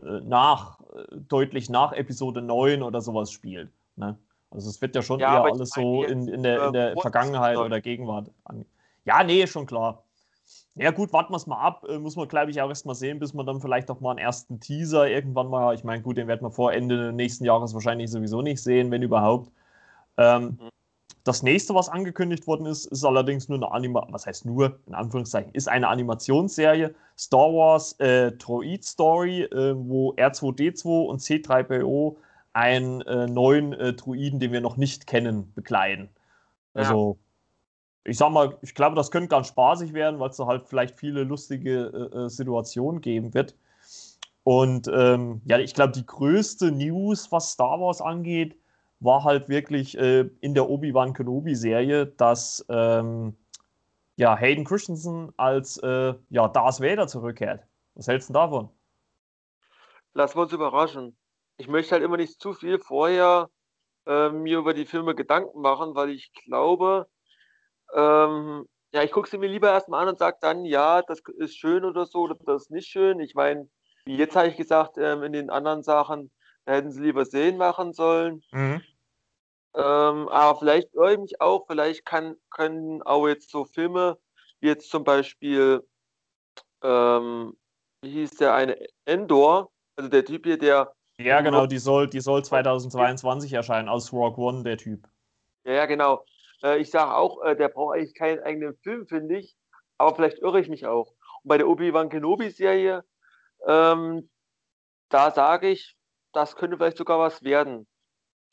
Speaker 1: äh, nach, äh, deutlich nach Episode 9 oder sowas spielt. Ne? Also es wird ja schon ja, eher alles so in, in der, in der Vergangenheit oder Gegenwart an. Ja, nee, schon klar. Ja gut, warten wir es mal ab. Äh, muss man, glaube ich, auch erst mal sehen, bis man dann vielleicht auch mal einen ersten Teaser irgendwann mal, ich meine, gut, den werden wir vor Ende nächsten Jahres wahrscheinlich sowieso nicht sehen, wenn überhaupt. Ähm, mhm. Das nächste, was angekündigt worden ist, ist allerdings nur eine Animation, was heißt nur, in Anführungszeichen, ist eine Animationsserie, Star Wars äh, Droid Story, äh, wo R2D2 und C3PO einen äh, neuen äh, Druiden, den wir noch nicht kennen, bekleiden. Also, ja. ich sag mal, ich glaube, das könnte ganz spaßig werden, weil es da halt vielleicht viele lustige äh, äh Situationen geben wird. Und ähm, ja, ich glaube, die größte News, was Star Wars angeht, war halt wirklich äh, in der Obi-Wan Kenobi-Serie, dass ähm, ja, Hayden Christensen als äh, ja, Darth Vader zurückkehrt. Was hältst du davon?
Speaker 2: Lass uns überraschen ich möchte halt immer nicht zu viel vorher äh, mir über die Filme Gedanken machen, weil ich glaube, ähm, ja, ich gucke sie mir lieber erstmal an und sage dann, ja, das ist schön oder so, oder das ist nicht schön. Ich meine, wie jetzt habe ich gesagt, ähm, in den anderen Sachen, da hätten sie lieber sehen machen sollen. Mhm. Ähm, aber vielleicht irre ich mich auch, vielleicht kann, können auch jetzt so Filme, wie jetzt zum Beispiel, ähm, wie hieß der eine, Endor, also der Typ hier, der
Speaker 1: ja, genau, die soll, die soll 2022 erscheinen, aus Rogue One, der Typ.
Speaker 2: Ja, ja, genau. Äh, ich sage auch, äh, der braucht eigentlich keinen eigenen Film, finde ich. Aber vielleicht irre ich mich auch. Und bei der Obi-Wan Kenobi-Serie, ähm, da sage ich, das könnte vielleicht sogar was werden.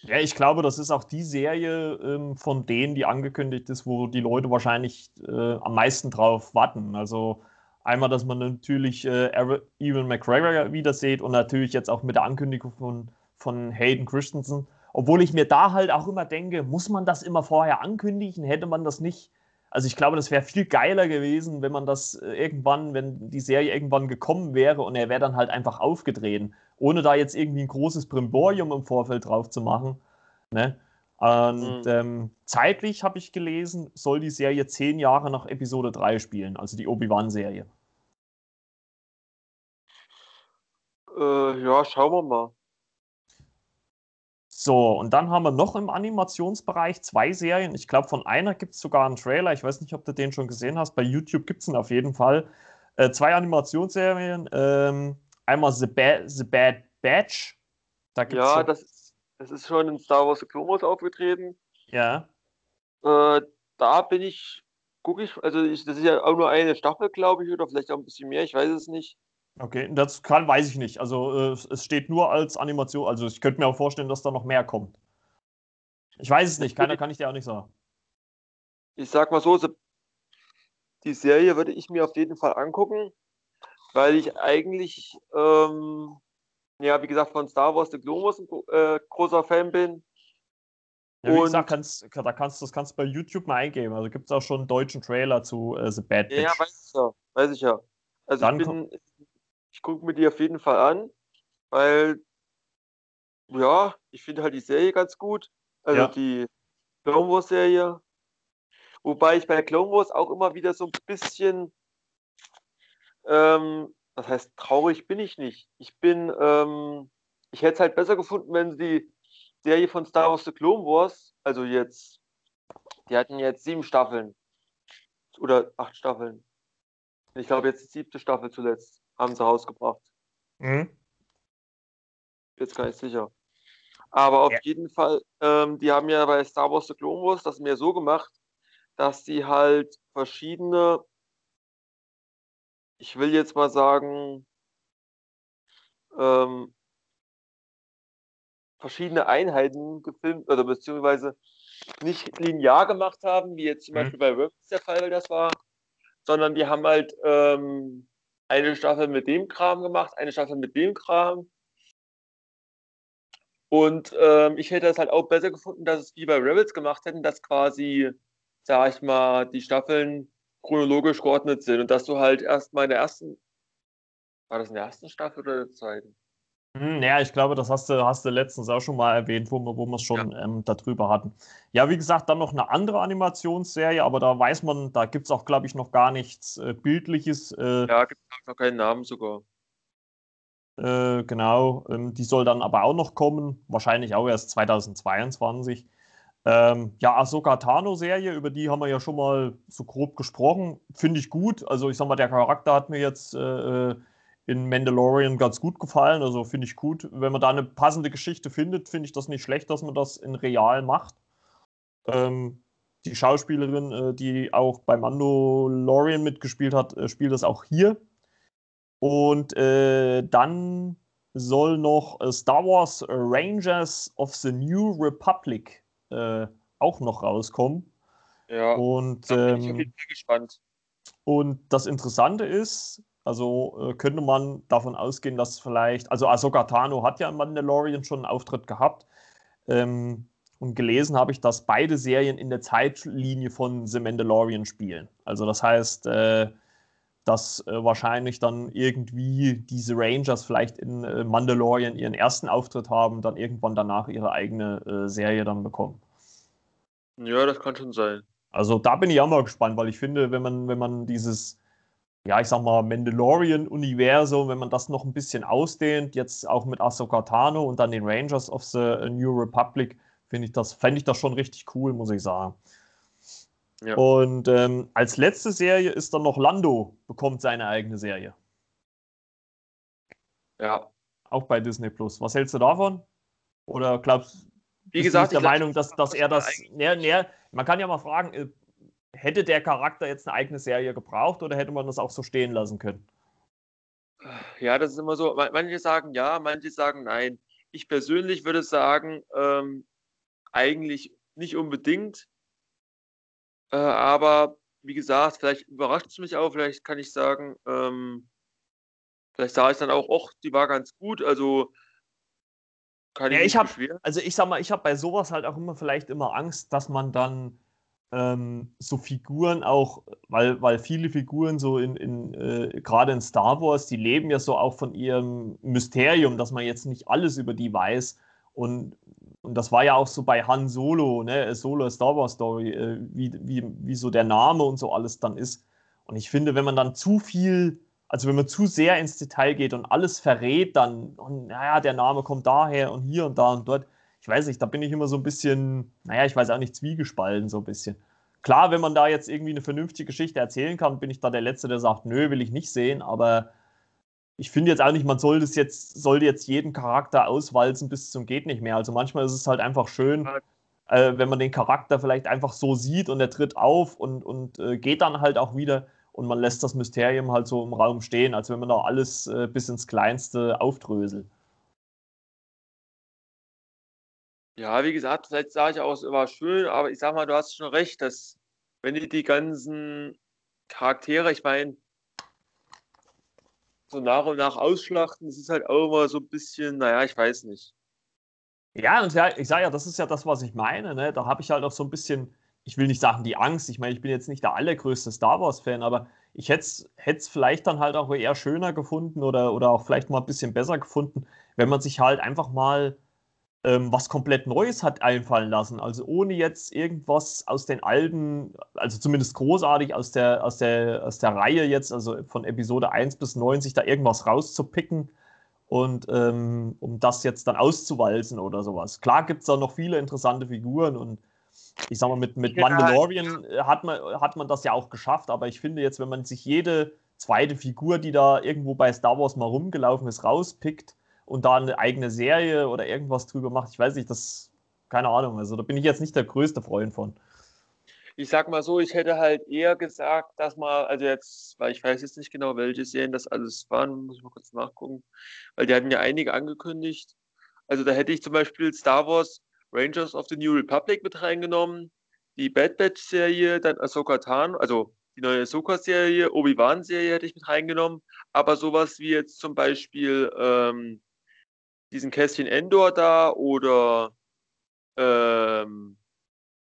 Speaker 1: Ja, ich glaube, das ist auch die Serie ähm, von denen, die angekündigt ist, wo die Leute wahrscheinlich äh, am meisten drauf warten. Also Einmal, dass man natürlich äh, Ewan McGregor wieder sieht und natürlich jetzt auch mit der Ankündigung von, von Hayden Christensen. Obwohl ich mir da halt auch immer denke, muss man das immer vorher ankündigen? Hätte man das nicht? Also ich glaube, das wäre viel geiler gewesen, wenn man das äh, irgendwann, wenn die Serie irgendwann gekommen wäre und er wäre dann halt einfach aufgetreten, ohne da jetzt irgendwie ein großes Brimborium im Vorfeld drauf zu machen. Ne? Und mhm. ähm, zeitlich habe ich gelesen, soll die Serie zehn Jahre nach Episode 3 spielen, also die Obi-Wan-Serie.
Speaker 2: Äh, ja, schauen wir mal.
Speaker 1: So, und dann haben wir noch im Animationsbereich zwei Serien. Ich glaube, von einer gibt es sogar einen Trailer. Ich weiß nicht, ob du den schon gesehen hast. Bei YouTube gibt es ihn auf jeden Fall. Äh, zwei Animationsserien. Ähm, einmal The, ba The Bad Batch.
Speaker 2: Da gibt's ja, das, ist, das ist schon in Star Wars The Clone Wars aufgetreten.
Speaker 1: Ja.
Speaker 2: Äh, da bin ich, gucke ich, also ich, das ist ja auch nur eine Staffel, glaube ich, oder vielleicht auch ein bisschen mehr, ich weiß es nicht.
Speaker 1: Okay, das kann, weiß ich nicht. Also äh, es steht nur als Animation. Also ich könnte mir auch vorstellen, dass da noch mehr kommt. Ich weiß es nicht, keiner kann ich dir auch nicht sagen.
Speaker 2: Ich sag mal so, die Serie würde ich mir auf jeden Fall angucken, weil ich eigentlich, ähm, ja, wie gesagt, von Star Wars The Clone Wars ein äh, großer Fan bin.
Speaker 1: Ja, wie und, gesagt, kannst, da kannst, das kannst du bei YouTube mal eingeben. Also gibt es auch schon einen deutschen Trailer zu äh, The Bad Bitch.
Speaker 2: Ja, weiß ich ja. Weiß ich ja. Also Dann ich bin, ich gucke mir die auf jeden Fall an, weil, ja, ich finde halt die Serie ganz gut. Also ja. die Clone Wars Serie. Wobei ich bei Clone Wars auch immer wieder so ein bisschen, ähm, das heißt, traurig bin ich nicht. Ich bin, ähm, ich hätte es halt besser gefunden, wenn die Serie von Star Wars The Clone Wars, also jetzt, die hatten jetzt sieben Staffeln. Oder acht Staffeln. Ich glaube jetzt die siebte Staffel zuletzt haben sie rausgebracht. Mhm. Jetzt gar nicht sicher. Aber auf ja. jeden Fall, ähm, die haben ja bei Star Wars The Clone Wars das mehr so gemacht, dass sie halt verschiedene, ich will jetzt mal sagen, ähm, verschiedene Einheiten gefilmt oder beziehungsweise nicht linear gemacht haben, wie jetzt zum mhm. Beispiel bei Rebels der Fall das war, sondern die haben halt ähm, eine Staffel mit dem Kram gemacht, eine Staffel mit dem Kram. Und ähm, ich hätte es halt auch besser gefunden, dass es wie bei Rebels gemacht hätten, dass quasi, sag ich mal, die Staffeln chronologisch geordnet sind und dass du halt erstmal in der ersten, war das in der ersten Staffel oder der zweiten?
Speaker 1: Hm, ja, ich glaube, das hast du, hast du letztens auch schon mal erwähnt, wo wir, wo wir es schon ja. ähm, darüber hatten. Ja, wie gesagt, dann noch eine andere Animationsserie, aber da weiß man, da gibt es auch, glaube ich, noch gar nichts äh, Bildliches. Äh,
Speaker 2: ja, gibt es noch keinen Namen sogar.
Speaker 1: Äh, genau, ähm, die soll dann aber auch noch kommen, wahrscheinlich auch erst 2022. Ähm, ja, Ahsoka Tano-Serie, über die haben wir ja schon mal so grob gesprochen. Finde ich gut. Also, ich sag mal, der Charakter hat mir jetzt äh, äh in Mandalorian ganz gut gefallen. Also finde ich gut. Wenn man da eine passende Geschichte findet, finde ich das nicht schlecht, dass man das in real macht. Ähm, die Schauspielerin, äh, die auch bei Mandalorian mitgespielt hat, äh, spielt das auch hier. Und äh, dann soll noch äh, Star Wars Rangers of the New Republic äh, auch noch rauskommen.
Speaker 2: Ja,
Speaker 1: und, da bin
Speaker 2: ich auf ähm, jeden Fall gespannt.
Speaker 1: Und das Interessante ist, also äh, könnte man davon ausgehen, dass vielleicht, also Ahsoka Tano hat ja in Mandalorian schon einen Auftritt gehabt. Ähm, und gelesen habe ich, dass beide Serien in der Zeitlinie von The Mandalorian spielen. Also das heißt, äh, dass äh, wahrscheinlich dann irgendwie diese Rangers vielleicht in äh, Mandalorian ihren ersten Auftritt haben, dann irgendwann danach ihre eigene äh, Serie dann bekommen.
Speaker 2: Ja, das kann schon sein.
Speaker 1: Also da bin ich auch mal gespannt, weil ich finde, wenn man, wenn man dieses ja, ich sag mal, Mandalorian-Universum, wenn man das noch ein bisschen ausdehnt, jetzt auch mit Ahsoka Tano und dann den Rangers of the New Republic, finde ich das, fände ich das schon richtig cool, muss ich sagen. Ja. Und ähm, als letzte Serie ist dann noch Lando, bekommt seine eigene Serie.
Speaker 2: Ja.
Speaker 1: Auch bei Disney Plus. Was hältst du davon? Oder glaubst du,
Speaker 2: wie gesagt,
Speaker 1: der Meinung, dass, dass er das. Näher, näher, man kann ja mal fragen, äh, hätte der Charakter jetzt eine eigene Serie gebraucht oder hätte man das auch so stehen lassen können?
Speaker 2: Ja, das ist immer so. Manche sagen ja, manche sagen nein. Ich persönlich würde sagen, ähm, eigentlich nicht unbedingt. Äh, aber wie gesagt, vielleicht überrascht es mich auch. Vielleicht kann ich sagen, ähm, vielleicht sage ich dann auch, ach, die war ganz gut. Also
Speaker 1: kann ich, ja, ich habe, also ich sag mal, ich habe bei sowas halt auch immer vielleicht immer Angst, dass man dann ähm, so Figuren auch, weil, weil viele Figuren so in, in äh, gerade in Star Wars, die leben ja so auch von ihrem Mysterium, dass man jetzt nicht alles über die weiß. Und, und das war ja auch so bei Han Solo, ne, Solo Star Wars Story, äh, wie, wie, wie so der Name und so alles dann ist. Und ich finde, wenn man dann zu viel also wenn man zu sehr ins Detail geht und alles verrät, dann, und naja, der Name kommt daher und hier und da und dort. Ich weiß nicht, da bin ich immer so ein bisschen, naja, ich weiß auch nicht, zwiegespalten so ein bisschen. Klar, wenn man da jetzt irgendwie eine vernünftige Geschichte erzählen kann, bin ich da der Letzte, der sagt, nö, will ich nicht sehen, aber ich finde jetzt auch nicht, man soll das jetzt, sollte jetzt jeden Charakter auswalzen bis zum geht nicht mehr. Also manchmal ist es halt einfach schön, äh, wenn man den Charakter vielleicht einfach so sieht und er tritt auf und, und äh, geht dann halt auch wieder und man lässt das Mysterium halt so im Raum stehen, als wenn man da alles äh, bis ins Kleinste aufdröselt.
Speaker 2: Ja, wie gesagt, vielleicht sage ich auch, es war schön, aber ich sag mal, du hast schon recht, dass wenn die die ganzen Charaktere, ich meine, so nach und nach ausschlachten, das ist halt auch immer so ein bisschen, naja, ich weiß nicht.
Speaker 1: Ja, und ja, ich sage ja, das ist ja das, was ich meine. Ne? Da habe ich halt auch so ein bisschen, ich will nicht sagen die Angst. Ich meine, ich bin jetzt nicht der allergrößte Star Wars-Fan, aber ich hätte es vielleicht dann halt auch eher schöner gefunden oder, oder auch vielleicht mal ein bisschen besser gefunden, wenn man sich halt einfach mal ähm, was komplett Neues hat einfallen lassen. Also ohne jetzt irgendwas aus den alten, also zumindest großartig aus der, aus der, aus der Reihe jetzt, also von Episode 1 bis 9, sich da irgendwas rauszupicken und ähm, um das jetzt dann auszuwalzen oder sowas. Klar gibt es da noch viele interessante Figuren und ich sag mal, mit, mit Mandalorian äh, hat man, hat man das ja auch geschafft, aber ich finde jetzt, wenn man sich jede zweite Figur, die da irgendwo bei Star Wars mal rumgelaufen ist, rauspickt, und da eine eigene Serie oder irgendwas drüber macht. Ich weiß nicht, das, keine Ahnung, also da bin ich jetzt nicht der größte Freund von.
Speaker 2: Ich sag mal so, ich hätte halt eher gesagt, dass man, also jetzt, weil ich weiß jetzt nicht genau, welche Serien das alles waren, muss ich mal kurz nachgucken, weil die hatten ja einige angekündigt. Also da hätte ich zum Beispiel Star Wars Rangers of the New Republic mit reingenommen, die Bad Batch Serie, dann Ahsoka Tano, also die neue Ahsoka-Serie, Obi-Wan-Serie hätte ich mit reingenommen, aber sowas wie jetzt zum Beispiel ähm, diesen Kästchen Endor da oder ähm,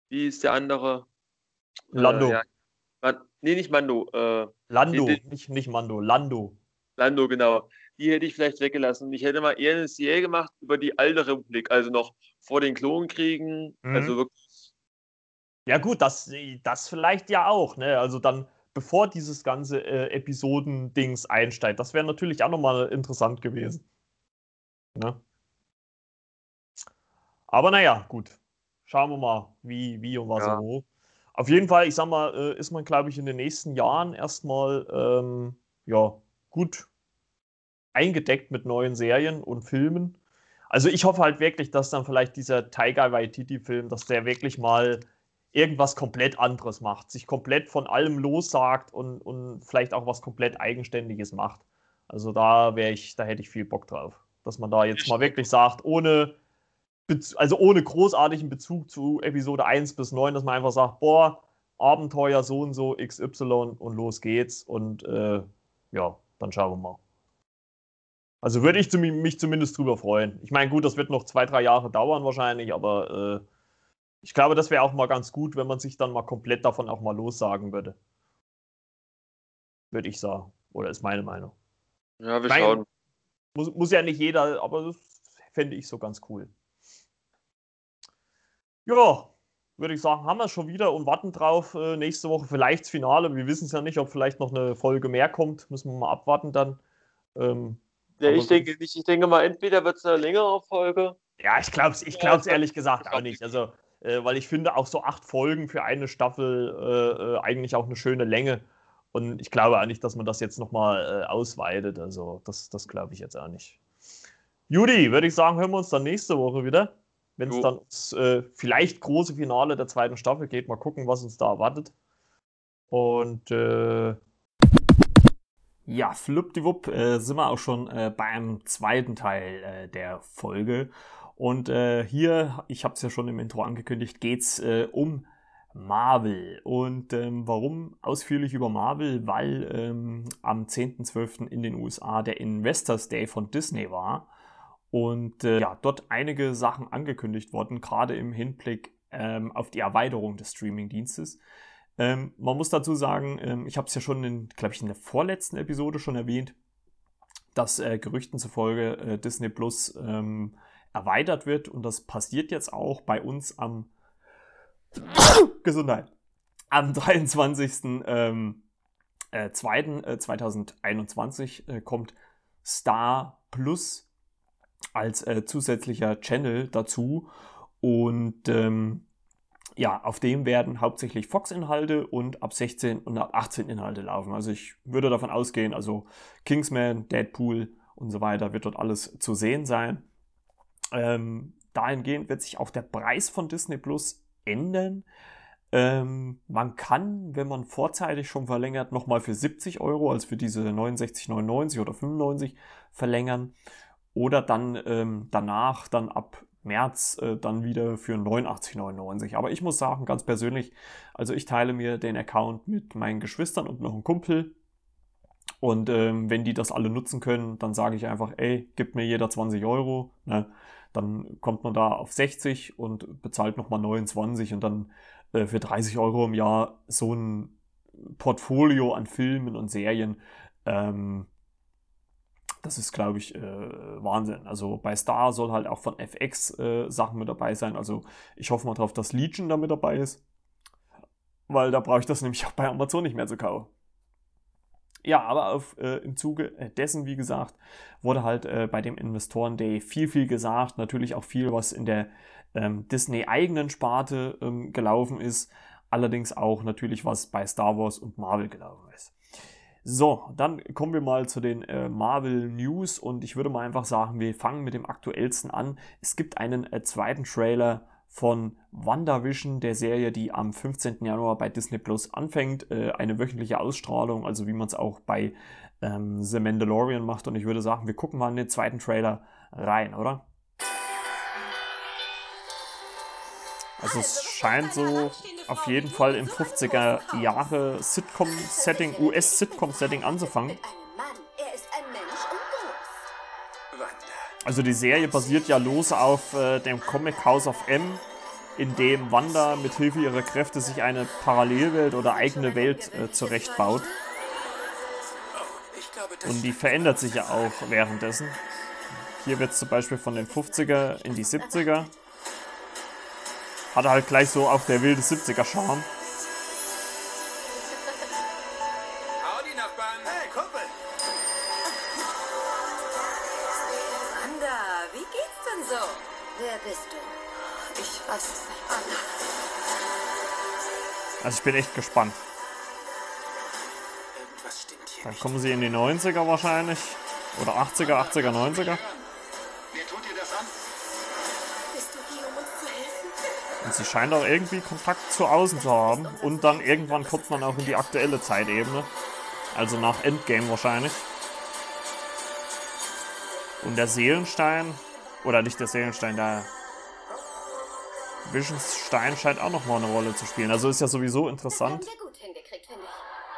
Speaker 2: wie ist der andere?
Speaker 1: Lando. Äh,
Speaker 2: ja. Man, nee, nicht Mando. Äh,
Speaker 1: Lando, den, nicht, nicht Mando, Lando.
Speaker 2: Lando, genau. Die hätte ich vielleicht weggelassen. Ich hätte mal eher eine Serie gemacht über die alte Republik, also noch vor den Klonkriegen. Mhm. Also wirklich.
Speaker 1: Ja, gut, das, das vielleicht ja auch, ne? Also dann, bevor dieses ganze äh, Episoden-Dings einsteigt. Das wäre natürlich auch nochmal interessant gewesen. Ne? Aber naja, gut. Schauen wir mal, wie, wie und was ja. und wo. Auf jeden Fall, ich sag mal, äh, ist man, glaube ich, in den nächsten Jahren erstmal ähm, ja, gut eingedeckt mit neuen Serien und Filmen. Also ich hoffe halt wirklich, dass dann vielleicht dieser Tiger Waititi-Film, dass der wirklich mal irgendwas komplett anderes macht, sich komplett von allem lossagt und, und vielleicht auch was komplett Eigenständiges macht. Also da wäre ich, da hätte ich viel Bock drauf dass man da jetzt mal wirklich sagt, ohne, also ohne großartigen Bezug zu Episode 1 bis 9, dass man einfach sagt, boah, Abenteuer so und so, XY und los geht's. Und äh, ja, dann schauen wir mal. Also würde ich mich zumindest drüber freuen. Ich meine, gut, das wird noch zwei, drei Jahre dauern wahrscheinlich, aber äh, ich glaube, das wäre auch mal ganz gut, wenn man sich dann mal komplett davon auch mal lossagen würde. Würde ich sagen. Oder ist meine Meinung.
Speaker 2: Ja, wir schauen.
Speaker 1: Muss, muss ja nicht jeder, aber das fände ich so ganz cool. Ja, würde ich sagen, haben wir schon wieder und warten drauf. Äh, nächste Woche vielleicht das Finale. Wir wissen es ja nicht, ob vielleicht noch eine Folge mehr kommt. Müssen wir mal abwarten dann.
Speaker 2: Ähm, ja, ich denke nicht. Ich denke mal, entweder wird es eine längere Folge.
Speaker 1: Ja, ich glaube es ich glaub's ehrlich gesagt auch nicht. Also, äh, weil ich finde auch so acht Folgen für eine Staffel äh, äh eigentlich auch eine schöne Länge. Und ich glaube auch nicht, dass man das jetzt nochmal äh, ausweitet. Also das, das glaube ich jetzt auch nicht. Judy, würde ich sagen, hören wir uns dann nächste Woche wieder. Wenn es dann ums äh, vielleicht große Finale der zweiten Staffel geht. Mal gucken, was uns da erwartet. Und äh, ja, fluppdiwupp äh, sind wir auch schon äh, beim zweiten Teil äh, der Folge. Und äh, hier, ich habe es ja schon im Intro angekündigt, geht es äh, um Marvel. Und ähm, warum ausführlich über Marvel? Weil ähm, am 10.12. in den USA der Investors Day von Disney war und äh, ja, dort einige Sachen angekündigt wurden, gerade im Hinblick ähm, auf die Erweiterung des Streamingdienstes. Ähm, man muss dazu sagen, ähm, ich habe es ja schon, in, glaube ich, in der vorletzten Episode schon erwähnt, dass äh, Gerüchten zufolge äh, Disney Plus ähm, erweitert wird und das passiert jetzt auch bei uns am Gesundheit. Am 23. Ähm, äh, 2. Äh, 2021 äh, kommt Star Plus als äh, zusätzlicher Channel dazu. Und ähm, ja, auf dem werden hauptsächlich Fox-Inhalte und ab 16 und ab 18 Inhalte laufen. Also ich würde davon ausgehen, also Kingsman, Deadpool und so weiter wird dort alles zu sehen sein. Ähm, dahingehend wird sich auch der Preis von Disney Plus ändern. Ähm, man kann, wenn man vorzeitig schon verlängert, nochmal für 70 Euro, also für diese 69,99 oder 95 verlängern. Oder dann ähm, danach, dann ab März, äh, dann wieder für 89,99. Aber ich muss sagen, ganz persönlich, also ich teile mir den Account mit meinen Geschwistern und noch einem Kumpel. Und ähm, wenn die das alle nutzen können, dann sage ich einfach, ey, gib mir jeder 20 Euro. Ne? Dann kommt man da auf 60 und bezahlt nochmal 29 und dann äh, für 30 Euro im Jahr so ein Portfolio an Filmen und Serien. Ähm, das ist, glaube ich, äh, Wahnsinn. Also bei Star soll halt auch von FX äh, Sachen mit dabei sein. Also ich hoffe mal drauf, dass Legion da mit dabei ist. Weil da brauche ich das nämlich auch bei Amazon nicht mehr zu kaufen. Ja, aber auf, äh, im Zuge äh, dessen, wie gesagt, wurde halt äh, bei dem Investoren Day viel, viel gesagt. Natürlich auch viel, was in der ähm, Disney-eigenen Sparte ähm, gelaufen ist. Allerdings auch natürlich, was bei Star Wars und Marvel gelaufen ist. So, dann kommen wir mal zu den äh, Marvel News und ich würde mal einfach sagen, wir fangen mit dem aktuellsten an. Es gibt einen äh, zweiten Trailer von WandaVision, der Serie, die am 15. Januar bei Disney Plus anfängt. Äh, eine wöchentliche Ausstrahlung, also wie man es auch bei ähm, The Mandalorian macht. Und ich würde sagen, wir gucken mal in den zweiten Trailer rein, oder? Also es scheint so auf jeden Fall im 50er Jahre Sitcom-Setting, US-Sitcom-Setting anzufangen. Also die Serie basiert ja los auf äh, dem Comic House of M, in dem Wanda mit Hilfe ihrer Kräfte sich eine Parallelwelt oder eigene Welt äh, zurechtbaut. Und die verändert sich ja auch währenddessen. Hier wird es zum Beispiel von den 50er in die 70er. Hat halt gleich so auch der wilde 70er Charme. Also ich bin echt gespannt. Dann kommen sie in die 90er wahrscheinlich. Oder 80er, 80er, 90er.
Speaker 3: Wer tut dir das an?
Speaker 4: Bist du hier, um uns zu helfen?
Speaker 1: Und sie scheint auch irgendwie Kontakt zu außen zu haben. Und dann irgendwann kommt man auch in die aktuelle Zeitebene. Also nach Endgame wahrscheinlich. Und der Seelenstein, oder nicht der Seelenstein, der Visionsstein scheint auch nochmal eine Rolle zu spielen. Also ist ja sowieso interessant,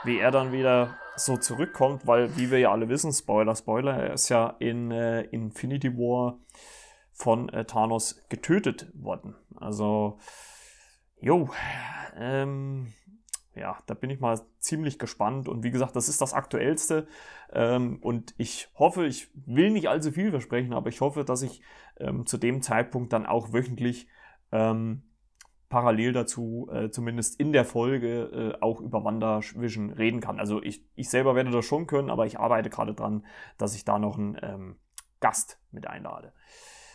Speaker 1: wie er dann wieder so zurückkommt, weil, wie wir ja alle wissen, Spoiler, Spoiler, er ist ja in äh, Infinity War von äh, Thanos getötet worden. Also, jo, ähm, ja, da bin ich mal ziemlich gespannt. Und wie gesagt, das ist das Aktuellste. Ähm, und ich hoffe, ich will nicht allzu viel versprechen, aber ich hoffe, dass ich ähm, zu dem Zeitpunkt dann auch wöchentlich ähm, parallel dazu äh, zumindest in der Folge äh, auch über WandaVision reden kann. Also ich, ich selber werde das schon können, aber ich arbeite gerade dran, dass ich da noch einen ähm, Gast mit einlade.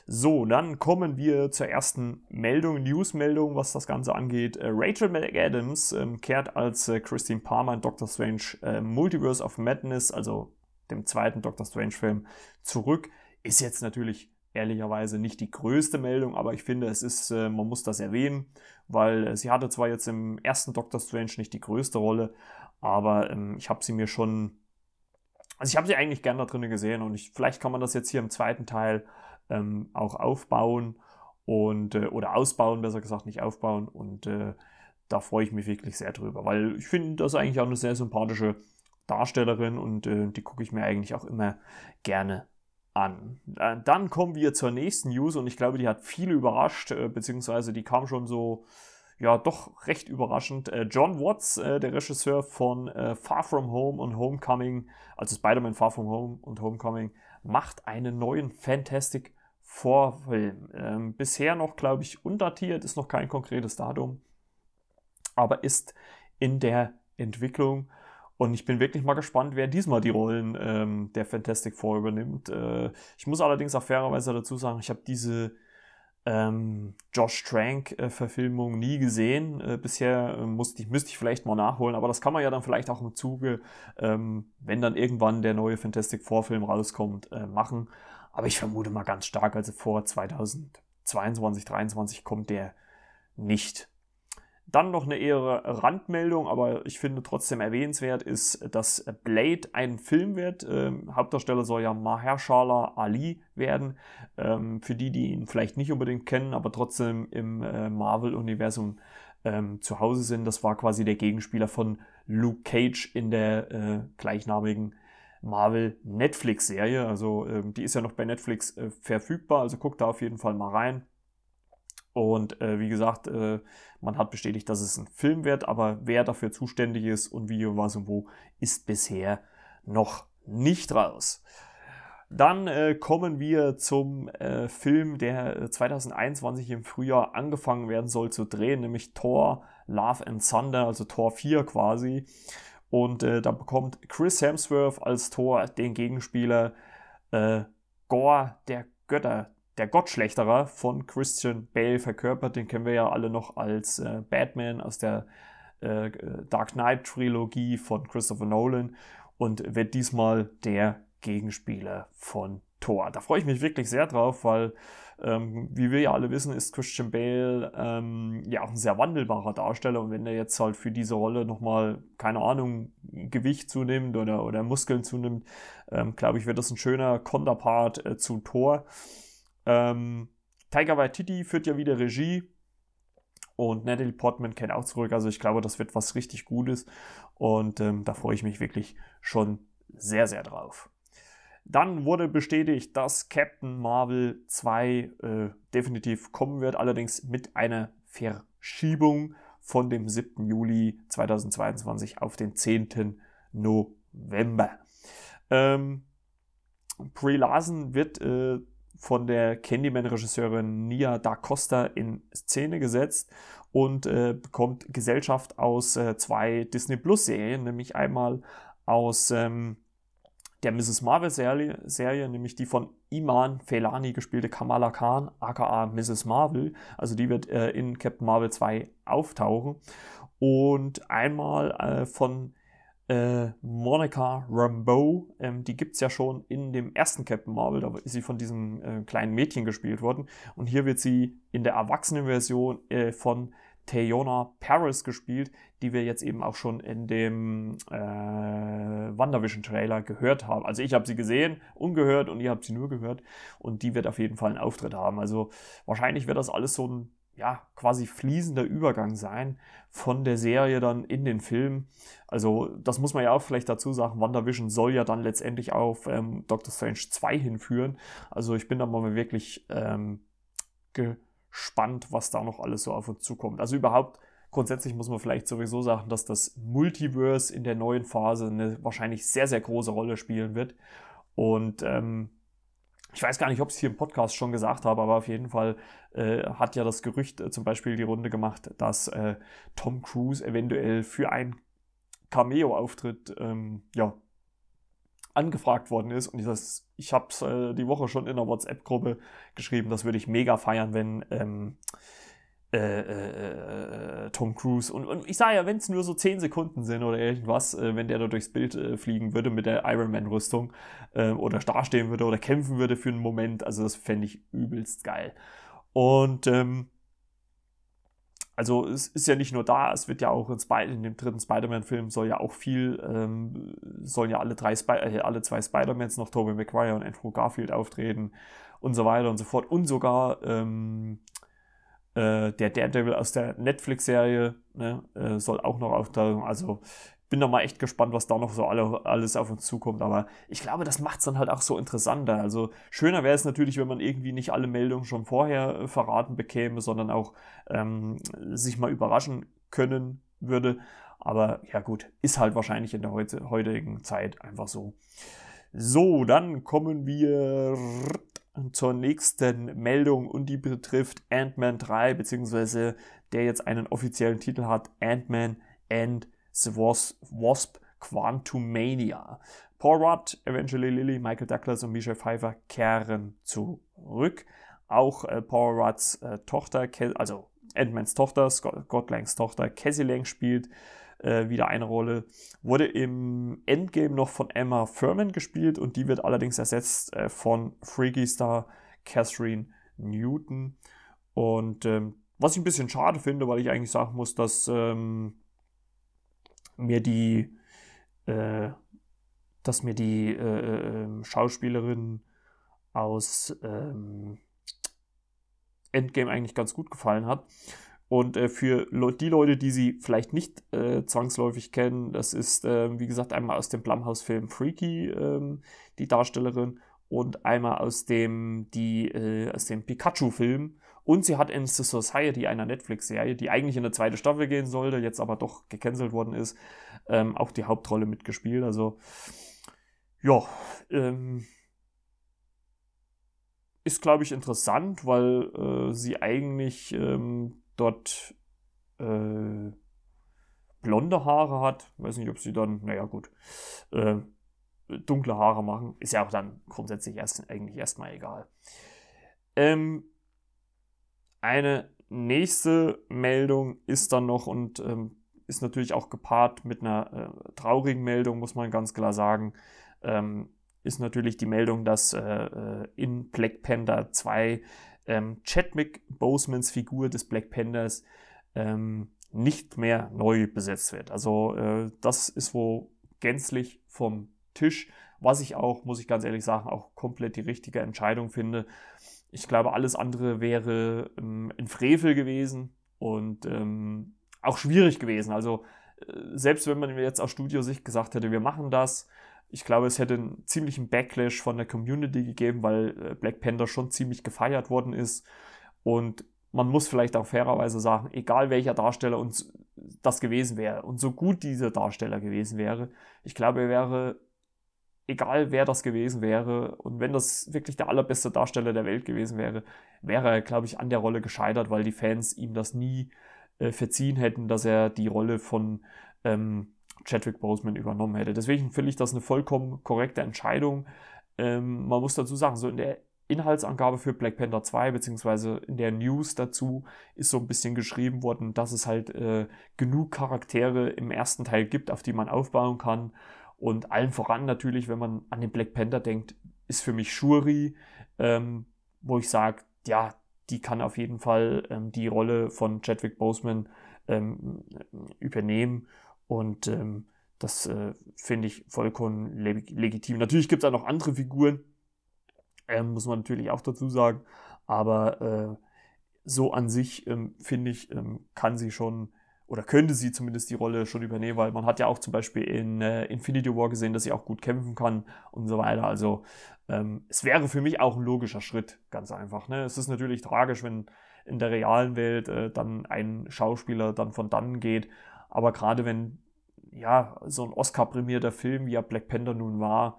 Speaker 1: So, dann kommen wir zur ersten Meldung, Newsmeldung, was das Ganze angeht. Äh, Rachel McAdams ähm, kehrt als äh, Christine Palmer in Doctor Strange äh, Multiverse of Madness, also dem zweiten Doctor Strange-Film, zurück. Ist jetzt natürlich ehrlicherweise nicht die größte Meldung, aber ich finde, es ist, äh, man muss das erwähnen, weil äh, sie hatte zwar jetzt im ersten Doctor Strange nicht die größte Rolle, aber ähm, ich habe sie mir schon, also ich habe sie eigentlich gern da drin gesehen und ich, vielleicht kann man das jetzt hier im zweiten Teil ähm, auch aufbauen und äh, oder ausbauen, besser gesagt, nicht aufbauen und da freue ich mich wirklich sehr drüber, weil ich finde das eigentlich auch eine sehr sympathische Darstellerin und die gucke ich mir eigentlich auch immer gerne an. Äh, Dann kommen wir zur nächsten News und ich glaube, die hat viele überrascht, äh, beziehungsweise die kam schon so, ja, doch recht überraschend. Äh, John Watts, der Regisseur von Far From Home und Homecoming, also Spider-Man Far From Home und Homecoming, macht einen neuen Fantastic Four-Film. Ähm, bisher noch, glaube ich, undatiert, ist noch kein konkretes Datum, aber ist in der Entwicklung Und ich bin wirklich mal gespannt, wer diesmal die Rollen ähm, der Fantastic Four übernimmt. Äh, ich muss allerdings auch fairerweise dazu sagen, ich habe diese ähm, Josh Trank-Verfilmung nie gesehen. Äh, bisher äh, musste ich, müsste ich vielleicht mal nachholen, aber das kann man ja dann vielleicht auch im Zuge, ähm, wenn dann irgendwann der neue Fantastic Four-Film rauskommt, äh, machen. Aber ich vermute mal ganz stark, also vor 2022, 2023 kommt der nicht. Dann noch eine eher Randmeldung, aber ich finde trotzdem erwähnenswert, ist, dass Blade ein Film wird. Ähm, Hauptdarsteller soll ja Mahershala Ali werden. Ähm, für die, die ihn vielleicht nicht unbedingt kennen, aber trotzdem im äh, Marvel-Universum ähm, zu Hause sind. Das war quasi der Gegenspieler von Luke Cage in der äh, gleichnamigen Marvel Netflix-Serie. Also ähm, die ist ja noch bei Netflix äh, verfügbar, also guckt da auf jeden Fall mal rein. Und äh, wie gesagt, äh, man hat bestätigt, dass es ein Film wird, aber wer dafür zuständig ist und wie und was und wo, ist bisher noch nicht raus. Dann äh, kommen wir zum äh, Film, der 2021 im Frühjahr angefangen werden soll zu drehen, nämlich Thor Love and Thunder, also Thor 4 quasi. Und äh, da bekommt Chris Hemsworth als Thor den Gegenspieler äh, Gore der Götter der Gottschlechterer von Christian Bale verkörpert. Den kennen wir ja alle noch als äh, Batman aus der äh, Dark Knight Trilogie von Christopher Nolan und wird diesmal der Gegenspieler von Thor. Da freue ich mich wirklich sehr drauf, weil, ähm, wie wir ja alle wissen, ist Christian Bale ähm, ja auch ein sehr wandelbarer Darsteller und wenn er jetzt halt für diese Rolle nochmal, keine Ahnung, Gewicht zunimmt oder, oder Muskeln zunimmt, ähm, glaube ich, wird das ein schöner Konterpart äh, zu Thor. Ähm, Tiger Waititi führt ja wieder Regie und Natalie Portman kennt auch zurück. Also ich glaube, das wird was richtig Gutes und ähm, da freue ich mich wirklich schon sehr, sehr drauf. Dann wurde bestätigt, dass Captain Marvel 2 äh, definitiv kommen wird, allerdings mit einer Verschiebung von dem 7. Juli 2022 auf den 10. November. Ähm, Brie Larson wird äh, von der Candyman-Regisseurin Nia da Costa in Szene gesetzt und äh, bekommt Gesellschaft aus äh, zwei Disney Plus-Serien, nämlich einmal aus ähm, der Mrs. Marvel-Serie, Serie, nämlich die von Iman Felani gespielte Kamala Khan, aka Mrs. Marvel. Also die wird äh, in Captain Marvel 2 auftauchen. Und einmal äh, von äh, Monica Rambeau, ähm, die gibt es ja schon in dem ersten Captain Marvel, da ist sie von diesem äh, kleinen Mädchen gespielt worden. Und hier wird sie in der Erwachsenenversion äh, von Teyona Paris gespielt, die wir jetzt eben auch schon in dem äh, WandaVision-Trailer gehört haben. Also ich habe sie gesehen, ungehört und ihr habt sie nur gehört und die wird auf jeden Fall einen Auftritt haben. Also wahrscheinlich wird das alles so ein ja, quasi fließender Übergang sein von der Serie dann in den Film. Also, das muss man ja auch vielleicht dazu sagen. WandaVision soll ja dann letztendlich auf ähm, Doctor Strange 2 hinführen. Also, ich bin da mal wirklich ähm, gespannt, was da noch alles so auf uns zukommt. Also, überhaupt, grundsätzlich muss man vielleicht sowieso sagen, dass das Multiverse in der neuen Phase eine wahrscheinlich sehr, sehr große Rolle spielen wird. Und ähm, ich weiß gar nicht, ob ich es hier im Podcast schon gesagt habe, aber auf jeden Fall äh, hat ja das Gerücht äh, zum Beispiel die Runde gemacht, dass äh, Tom Cruise eventuell für einen Cameo-Auftritt ähm, ja, angefragt worden ist. Und das, ich habe es äh, die Woche schon in der WhatsApp-Gruppe geschrieben, das würde ich mega feiern, wenn ähm, äh, äh, äh, Tom Cruise. Und, und ich sage ja, wenn es nur so 10 Sekunden sind oder irgendwas, äh, wenn der da durchs Bild äh, fliegen würde mit der Iron Man-Rüstung ähm, oder dastehen würde oder kämpfen würde für einen Moment, also das fände ich übelst geil. Und ähm, also es ist ja nicht nur da, es wird ja auch in, Spy in dem dritten Spider-Man-Film soll ja auch viel, ähm, sollen ja alle drei Sp äh, alle zwei Spider-Mans noch Tobey Maguire und Andrew Garfield auftreten und so weiter und so fort. Und sogar ähm, äh, der Daredevil aus der Netflix-Serie ne, äh, soll auch noch auftauchen. Also bin da mal echt gespannt, was da noch so alle, alles auf uns zukommt. Aber ich glaube, das macht es dann halt auch so interessanter. Also schöner wäre es natürlich, wenn man irgendwie nicht alle Meldungen schon vorher äh, verraten bekäme, sondern auch ähm, sich mal überraschen können würde. Aber ja gut, ist halt wahrscheinlich in der heutigen Zeit einfach so. So, dann kommen wir zur nächsten Meldung und die betrifft Ant-Man 3, beziehungsweise der jetzt einen offiziellen Titel hat, Ant-Man and the Wasp Quantumania. Paul Rudd, Eventually Lilly, Michael Douglas und Michelle Pfeiffer kehren zurück. Auch äh, Paul Rudds äh, Tochter, also Ant-Mans Tochter, Scott Langs Tochter, Cassie Lang spielt äh, wieder eine Rolle. Wurde im Endgame noch von Emma Furman gespielt und die wird allerdings ersetzt äh, von Freaky Star Catherine Newton. Und ähm, was ich ein bisschen schade finde, weil ich eigentlich sagen muss, dass ähm, mir die, äh, dass mir die äh, äh, ähm, Schauspielerin aus ähm, Endgame eigentlich ganz gut gefallen hat. Und äh, für die Leute, die sie vielleicht nicht äh, zwangsläufig kennen, das ist, äh, wie gesagt, einmal aus dem Blumhouse-Film Freaky, ähm, die Darstellerin, und einmal aus dem, die, äh, dem Pikachu-Film. Und sie hat in The Society, einer Netflix-Serie, die eigentlich in eine zweite Staffel gehen sollte, jetzt aber doch gecancelt worden ist, ähm, auch die Hauptrolle mitgespielt. Also, ja, ähm, ist, glaube ich, interessant, weil äh, sie eigentlich ähm, dort äh, blonde Haare hat. Weiß nicht, ob sie dann, naja, gut, äh, dunkle Haare machen. Ist ja auch dann grundsätzlich erst, eigentlich erstmal egal. Ähm, eine nächste Meldung ist dann noch und ähm, ist natürlich auch gepaart mit einer äh, traurigen Meldung, muss man ganz klar sagen. Ähm, ist natürlich die Meldung, dass äh, äh in Black Panther 2 ähm, Chadwick Bosemans Figur des Black Panthers ähm, nicht mehr neu besetzt wird. Also äh, das ist wohl gänzlich vom Tisch, was ich auch, muss ich ganz ehrlich sagen, auch komplett die richtige Entscheidung finde. Ich glaube, alles andere wäre ähm, ein Frevel gewesen und ähm, auch schwierig gewesen. Also äh, selbst wenn man jetzt aus Studiosicht gesagt hätte, wir machen das, ich glaube, es hätte einen ziemlichen Backlash von der Community gegeben, weil äh, Black Panther schon ziemlich gefeiert worden ist. Und man muss vielleicht auch fairerweise sagen, egal welcher Darsteller uns das gewesen wäre und so gut dieser Darsteller gewesen wäre, ich glaube, er wäre, egal wer das gewesen wäre und wenn das wirklich der allerbeste Darsteller der Welt gewesen wäre, wäre er, glaube ich, an der Rolle gescheitert, weil die Fans ihm das nie äh, verziehen hätten, dass er die Rolle von ähm, Chadwick Boseman übernommen hätte. Deswegen finde ich das eine vollkommen korrekte Entscheidung. Ähm, man muss dazu sagen, so in der Inhaltsangabe für Black Panther 2, beziehungsweise in der News dazu, ist so ein bisschen geschrieben worden, dass es halt äh, genug Charaktere im ersten Teil gibt, auf die man aufbauen kann. Und allen voran natürlich, wenn man an den Black Panther denkt, ist für mich Shuri, ähm, wo ich sage, ja, die kann auf jeden Fall ähm, die Rolle von Chadwick Boseman ähm, übernehmen. Und ähm, das äh, finde ich vollkommen leg legitim. Natürlich gibt es auch noch andere Figuren, ähm, muss man natürlich auch dazu sagen. Aber äh, so an sich, ähm, finde ich, ähm, kann sie schon oder könnte sie zumindest die Rolle schon übernehmen, weil man hat ja auch zum Beispiel in äh, Infinity War gesehen, dass sie auch gut kämpfen kann und so weiter. Also ähm, es wäre für mich auch ein logischer Schritt, ganz einfach. Ne? Es ist natürlich tragisch, wenn in der realen Welt äh, dann ein Schauspieler dann von dann geht, aber gerade wenn ja so ein Oscar-prämierter Film, wie ja Black Panther nun war,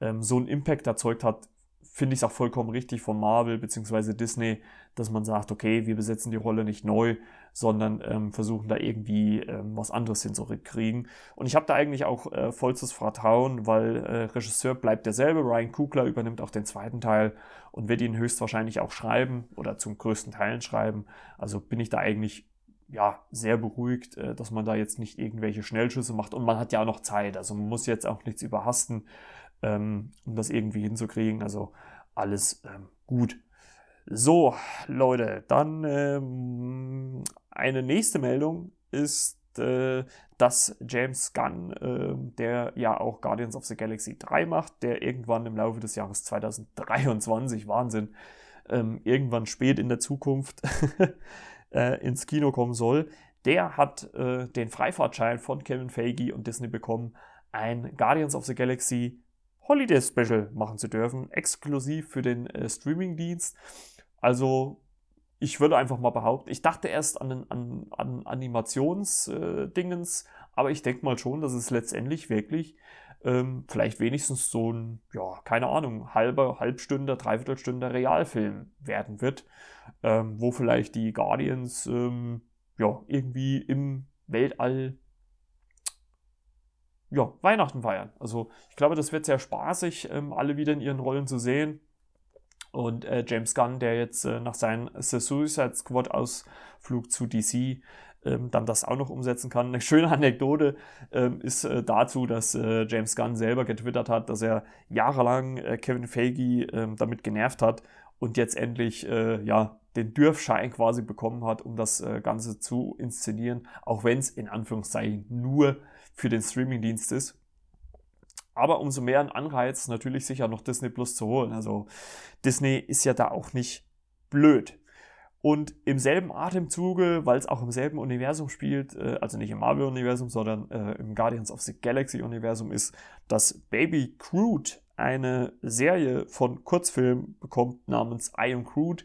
Speaker 1: ähm, so einen Impact erzeugt hat, finde ich es auch vollkommen richtig von Marvel bzw. Disney, dass man sagt, okay, wir besetzen die Rolle nicht neu, sondern ähm, versuchen da irgendwie ähm, was anderes hinzukriegen. Und ich habe da eigentlich auch äh, vollstes Vertrauen, weil äh, Regisseur bleibt derselbe, Ryan Kugler übernimmt auch den zweiten Teil und wird ihn höchstwahrscheinlich auch schreiben oder zum größten Teil schreiben. Also bin ich da eigentlich ja, sehr beruhigt, äh, dass man da jetzt nicht irgendwelche Schnellschüsse macht. Und man hat ja auch noch Zeit. Also man muss jetzt auch nichts überhasten, ähm, um das irgendwie hinzukriegen. Also alles ähm, gut. So, Leute, dann ähm, eine nächste Meldung ist, äh, dass James Gunn, der ja auch Guardians of the Galaxy 3 macht, der irgendwann im Laufe des Jahres 2023, Wahnsinn, irgendwann spät in der Zukunft äh, ins Kino kommen soll, der hat äh, den Freifahrtschein von Kevin Feige und Disney bekommen, ein Guardians of the Galaxy Holiday Special machen zu dürfen, exklusiv für den äh, Streaming-Dienst. Also ich würde einfach mal behaupten, ich dachte erst an, an, an Animationsdingens, äh, aber ich denke mal schon, dass es letztendlich wirklich ähm, vielleicht wenigstens so ein, ja, keine Ahnung, halber, Halbstunde, Dreiviertelstunde Realfilm werden wird, ähm, wo vielleicht die Guardians ähm, ja, irgendwie im Weltall ja, Weihnachten feiern. Also ich glaube, das wird sehr spaßig, ähm, alle wieder in ihren Rollen zu sehen. Und äh, James Gunn, der jetzt äh, nach seinem The Suicide Squad Ausflug zu DC ähm, dann das auch noch umsetzen kann. Eine schöne Anekdote ähm, ist äh, dazu, dass äh, James Gunn selber getwittert hat, dass er jahrelang äh, Kevin Feige ähm, damit genervt hat und jetzt endlich äh, ja, den Dürfschein quasi bekommen hat, um das äh, Ganze zu inszenieren, auch wenn es in Anführungszeichen nur für den Streamingdienst ist. Aber umso mehr ein Anreiz, natürlich sicher noch Disney Plus zu holen. Also Disney ist ja da auch nicht blöd. Und im selben Atemzuge, weil es auch im selben Universum spielt, äh, also nicht im Marvel-Universum, sondern äh, im Guardians of the Galaxy-Universum, ist, dass Baby Groot eine Serie von Kurzfilmen bekommt namens I Am Groot.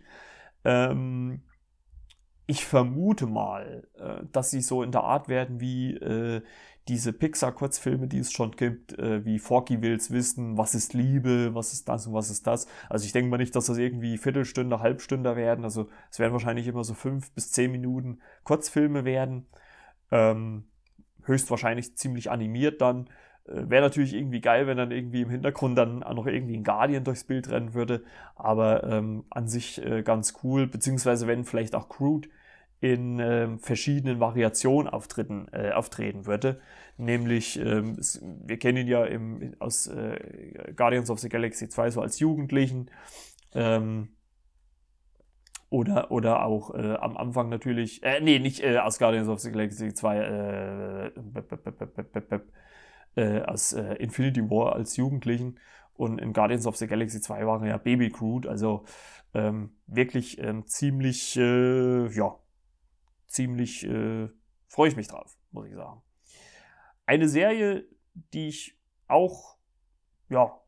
Speaker 1: Ähm, ich vermute mal, äh, dass sie so in der Art werden wie äh, diese Pixar-Kurzfilme, die es schon gibt, äh, wie Forky Wills Wissen, was ist Liebe, was ist das und was ist das. Also ich denke mal nicht, dass das irgendwie Viertelstunde, Halbstunde werden. Also es werden wahrscheinlich immer so fünf bis zehn Minuten Kurzfilme werden. Ähm, höchstwahrscheinlich ziemlich animiert dann. Äh, Wäre natürlich irgendwie geil, wenn dann irgendwie im Hintergrund dann auch noch irgendwie ein Guardian durchs Bild rennen würde. Aber ähm, an sich äh, ganz cool. Beziehungsweise wenn vielleicht auch Crude in äh, verschiedenen Variationen auftreten, äh, auftreten würde. Nämlich, ähm, wir kennen ihn ja im, aus äh, Guardians of the Galaxy 2 so als Jugendlichen. Ähm, oder, oder auch äh, am Anfang natürlich, äh, nee, nicht äh, aus Guardians of the Galaxy 2, äh, aus Infinity War als Jugendlichen. Und in Guardians of the Galaxy 2 war er ja Baby Groot, also ähm, wirklich ähm, ziemlich, äh, ja, ziemlich äh, freue ich mich drauf, muss ich sagen. Eine Serie, die ich auch ja,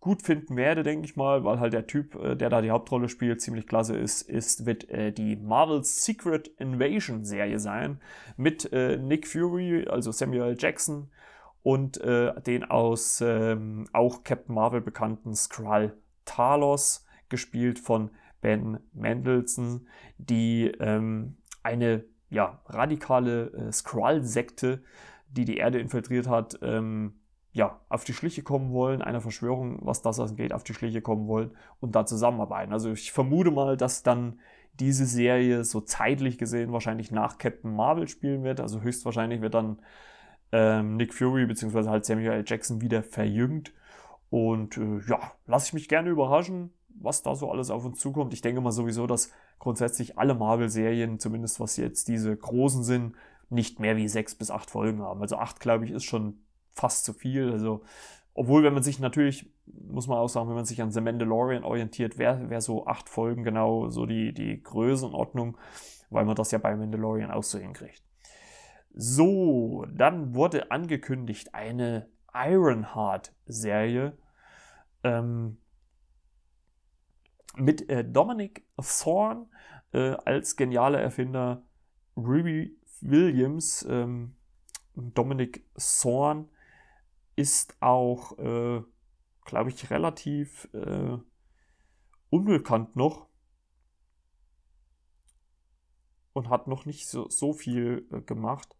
Speaker 1: gut finden werde, denke ich mal, weil halt der Typ, äh, der da die Hauptrolle spielt, ziemlich klasse ist, ist wird äh, die Marvel's Secret Invasion Serie sein mit äh, Nick Fury, also Samuel Jackson und äh, den aus ähm, auch Captain Marvel bekannten Skrull Talos, gespielt von Ben Mendelssohn, die ähm, eine ja, radikale äh, Skrull-Sekte, die die Erde infiltriert hat, ähm, ja, auf die Schliche kommen wollen, einer Verschwörung, was das angeht, auf die Schliche kommen wollen und da zusammenarbeiten. Also ich vermute mal, dass dann diese Serie so zeitlich gesehen wahrscheinlich nach Captain Marvel spielen wird. Also höchstwahrscheinlich wird dann ähm, Nick Fury bzw. halt Samuel L. Jackson wieder verjüngt. Und äh, ja, lasse ich mich gerne überraschen was da so alles auf uns zukommt. Ich denke mal sowieso, dass grundsätzlich alle Marvel-Serien, zumindest was jetzt diese großen sind, nicht mehr wie sechs bis acht Folgen haben. Also acht, glaube ich, ist schon fast zu viel. Also, obwohl, wenn man sich natürlich, muss man auch sagen, wenn man sich an The Mandalorian orientiert, wäre wär so acht Folgen genau so die, die Größenordnung, weil man das ja bei Mandalorian auch so hinkriegt. So, dann wurde angekündigt eine Ironheart-Serie. Ähm, mit äh, Dominic Thorne äh, als genialer Erfinder Ruby Williams. Ähm, Dominic Thorne ist auch, äh, glaube ich, relativ äh, unbekannt noch und hat noch nicht so, so viel äh, gemacht.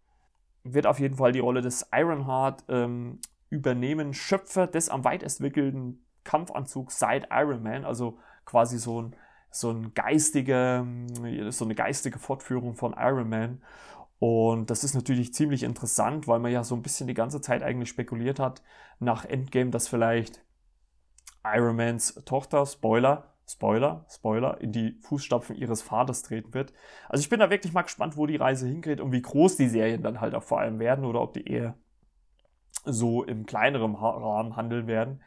Speaker 1: Wird auf jeden Fall die Rolle des Ironheart ähm, übernehmen. Schöpfer des am weit entwickelten Kampfanzugs seit Iron Man, also quasi so ein, so ein geistige, so eine geistige Fortführung von Iron Man. Und das ist natürlich ziemlich interessant, weil man ja so ein bisschen die ganze Zeit eigentlich spekuliert hat nach Endgame, dass vielleicht Iron Mans Tochter, Spoiler, Spoiler, Spoiler, in die Fußstapfen ihres Vaters treten wird. Also ich bin da wirklich mal gespannt, wo die Reise hingeht und wie groß die Serien dann halt auch vor allem werden oder ob die eher so im kleineren Rahmen handeln werden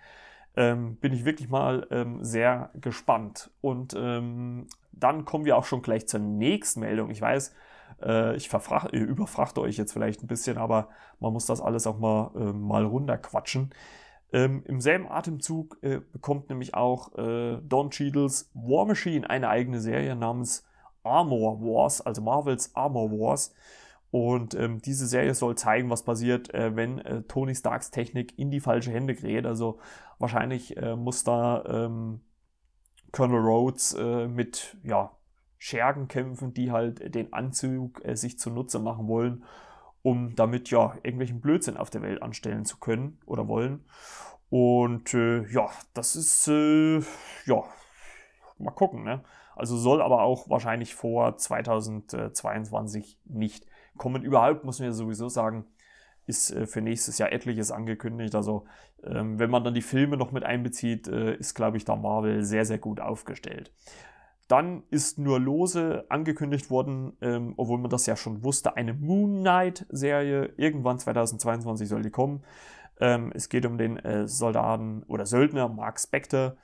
Speaker 1: ähm, bin ich wirklich mal ähm, sehr gespannt. Und ähm, dann kommen wir auch schon gleich zur nächsten Meldung. Ich weiß, äh, ich äh, überfrachte euch jetzt vielleicht ein bisschen, aber man muss das alles auch mal, äh, mal runterquatschen. Ähm, Im selben Atemzug äh, bekommt nämlich auch äh, Don Cheadles War Machine eine eigene Serie namens Armor Wars, also Marvels Armor Wars. Und ähm, diese Serie soll zeigen, was passiert, äh, wenn äh, Tony Starks Technik in die falsche Hände gerät. Also wahrscheinlich äh, muss da ähm, Colonel Rhodes äh, mit ja, Schergen kämpfen, die halt den Anzug äh, sich zunutze machen wollen. um damit ja irgendwelchen Blödsinn auf der Welt anstellen zu können oder wollen. Und äh, ja, das ist, äh, ja, mal gucken, ne? Also soll aber auch wahrscheinlich vor 2022 nicht kommen. Überhaupt muss man ja sowieso sagen, ist äh, für nächstes Jahr etliches angekündigt. Also ähm, wenn man dann die Filme noch mit einbezieht, äh, ist, glaube ich, da Marvel sehr, sehr gut aufgestellt. Dann ist nur lose angekündigt worden, ähm, obwohl man das ja schon wusste, eine Moon Knight-Serie. Irgendwann 2022 soll die kommen. Ähm, es geht um den äh, Soldaten oder Söldner Mark Spector,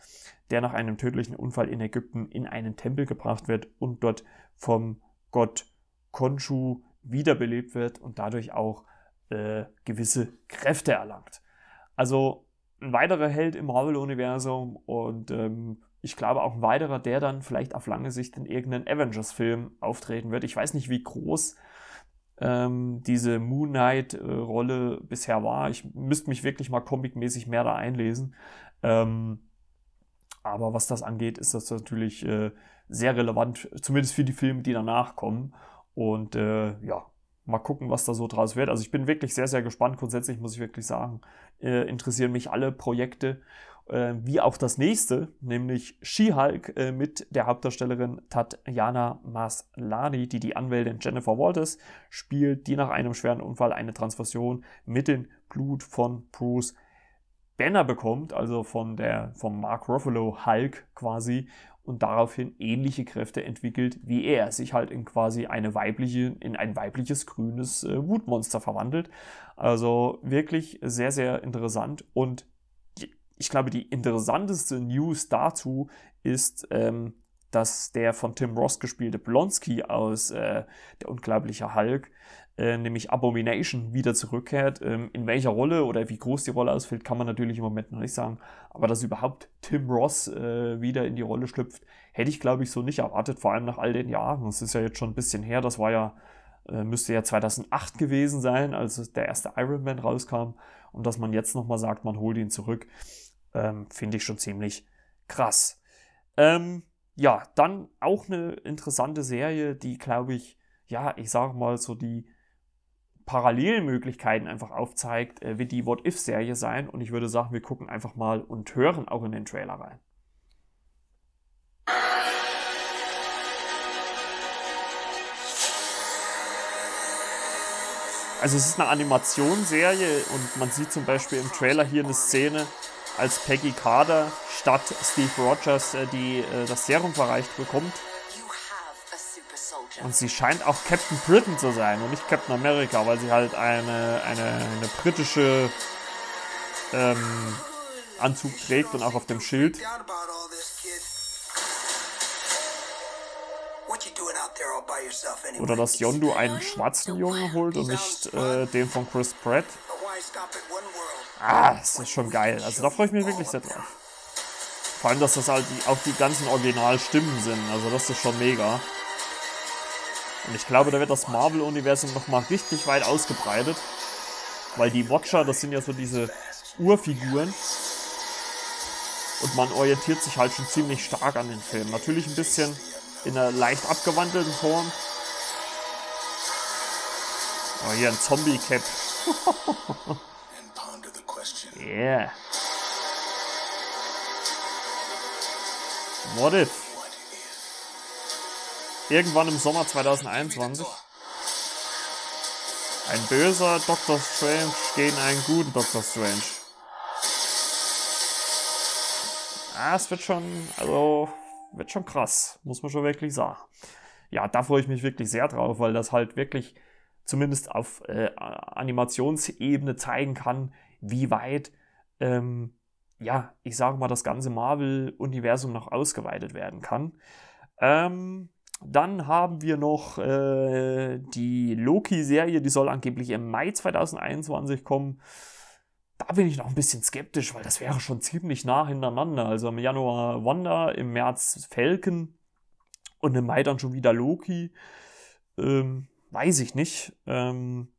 Speaker 1: der nach einem tödlichen Unfall in Ägypten in einen Tempel gebracht wird und dort vom Gott Khonshu wiederbelebt wird und dadurch auch äh, gewisse Kräfte erlangt. Also ein weiterer Held im Marvel-Universum und ähm, ich glaube auch ein weiterer, der dann vielleicht auf lange Sicht in irgendeinem Avengers-Film auftreten wird. Ich weiß nicht, wie groß ähm, diese Moon Knight-Rolle bisher war. Ich müsste mich wirklich mal comicmäßig mehr da einlesen. Ähm, aber was das angeht, ist das natürlich äh, sehr relevant, zumindest für die Filme, die danach kommen. Und äh, ja, mal gucken, was da so draus wird. Also ich bin wirklich sehr, sehr gespannt. Grundsätzlich muss ich wirklich sagen, äh, interessieren mich alle Projekte, äh, wie auch das nächste, nämlich She-Hulk äh, mit der Hauptdarstellerin Tatjana Maslany, die die Anwältin Jennifer Walters spielt, die nach einem schweren Unfall eine Transfusion mit dem Blut von Bruce Banner bekommt, also von der, vom Mark Ruffalo Hulk quasi und daraufhin ähnliche Kräfte entwickelt wie er, sich halt in quasi eine weibliche, in ein weibliches grünes äh, Wutmonster verwandelt. Also wirklich sehr, sehr interessant und ich glaube, die interessanteste News dazu ist, ähm, dass der von Tim Ross gespielte Blonsky aus äh, Der unglaubliche Hulk, äh, nämlich Abomination, wieder zurückkehrt. Ähm, in welcher Rolle oder wie groß die Rolle ausfällt, kann man natürlich im Moment noch nicht sagen. Aber dass überhaupt Tim Ross äh, wieder in die Rolle schlüpft, hätte ich, glaube ich, so nicht erwartet, vor allem nach all den Jahren. Das ist ja jetzt schon ein bisschen her, das war ja, äh, müsste ja 2008 gewesen sein, als der erste Iron Man rauskam. Und dass man jetzt nochmal sagt, man holt ihn zurück, ähm, finde ich schon ziemlich krass. Ähm, ja, dann auch eine interessante Serie, die, glaube ich, ja, ich sage mal so die Parallelmöglichkeiten einfach aufzeigt, äh, wird die What-If-Serie sein. Und ich würde sagen, wir gucken einfach mal und hören auch in den Trailer rein. Also es ist eine Animationsserie und man sieht zum Beispiel im Trailer hier eine Szene, als Peggy Carter statt Steve Rogers äh, die, äh, das Serum verreicht bekommt. Und sie scheint auch Captain Britain zu sein und nicht Captain America, weil sie halt eine, eine, eine britische ähm, Anzug trägt und auch auf dem Schild. Oder dass Yondu einen schwarzen Jungen holt und nicht äh, den von Chris Pratt. Ah, das ist schon geil. Also da freue ich mich wirklich sehr drauf. Vor allem, dass das halt die, auch die ganzen Originalstimmen sind. Also das ist schon mega. Und ich glaube, da wird das Marvel-Universum nochmal richtig weit ausgebreitet. Weil die Watcher, das sind ja so diese Urfiguren. Und man orientiert sich halt schon ziemlich stark an den Filmen. Natürlich ein bisschen in einer leicht abgewandelten Form. Oh, hier ein Zombie-Cap. Yeah. What if? Irgendwann im Sommer 2021. Ein böser Doctor Strange gegen einen guten Doctor Strange. Ah, es wird schon, also, wird schon krass, muss man schon wirklich sagen. Ja, da freue ich mich wirklich sehr drauf, weil das halt wirklich zumindest auf äh, Animationsebene zeigen kann, wie weit, ähm, ja, ich sage mal, das ganze Marvel-Universum noch ausgeweitet werden kann. Ähm, dann haben wir noch äh, die Loki-Serie, die soll angeblich im Mai 2021 kommen. Da bin ich noch ein bisschen skeptisch, weil das wäre schon ziemlich nah hintereinander. Also im Januar Wanda, im März Falcon und im Mai dann schon wieder Loki. Ähm, weiß ich nicht. Ähm,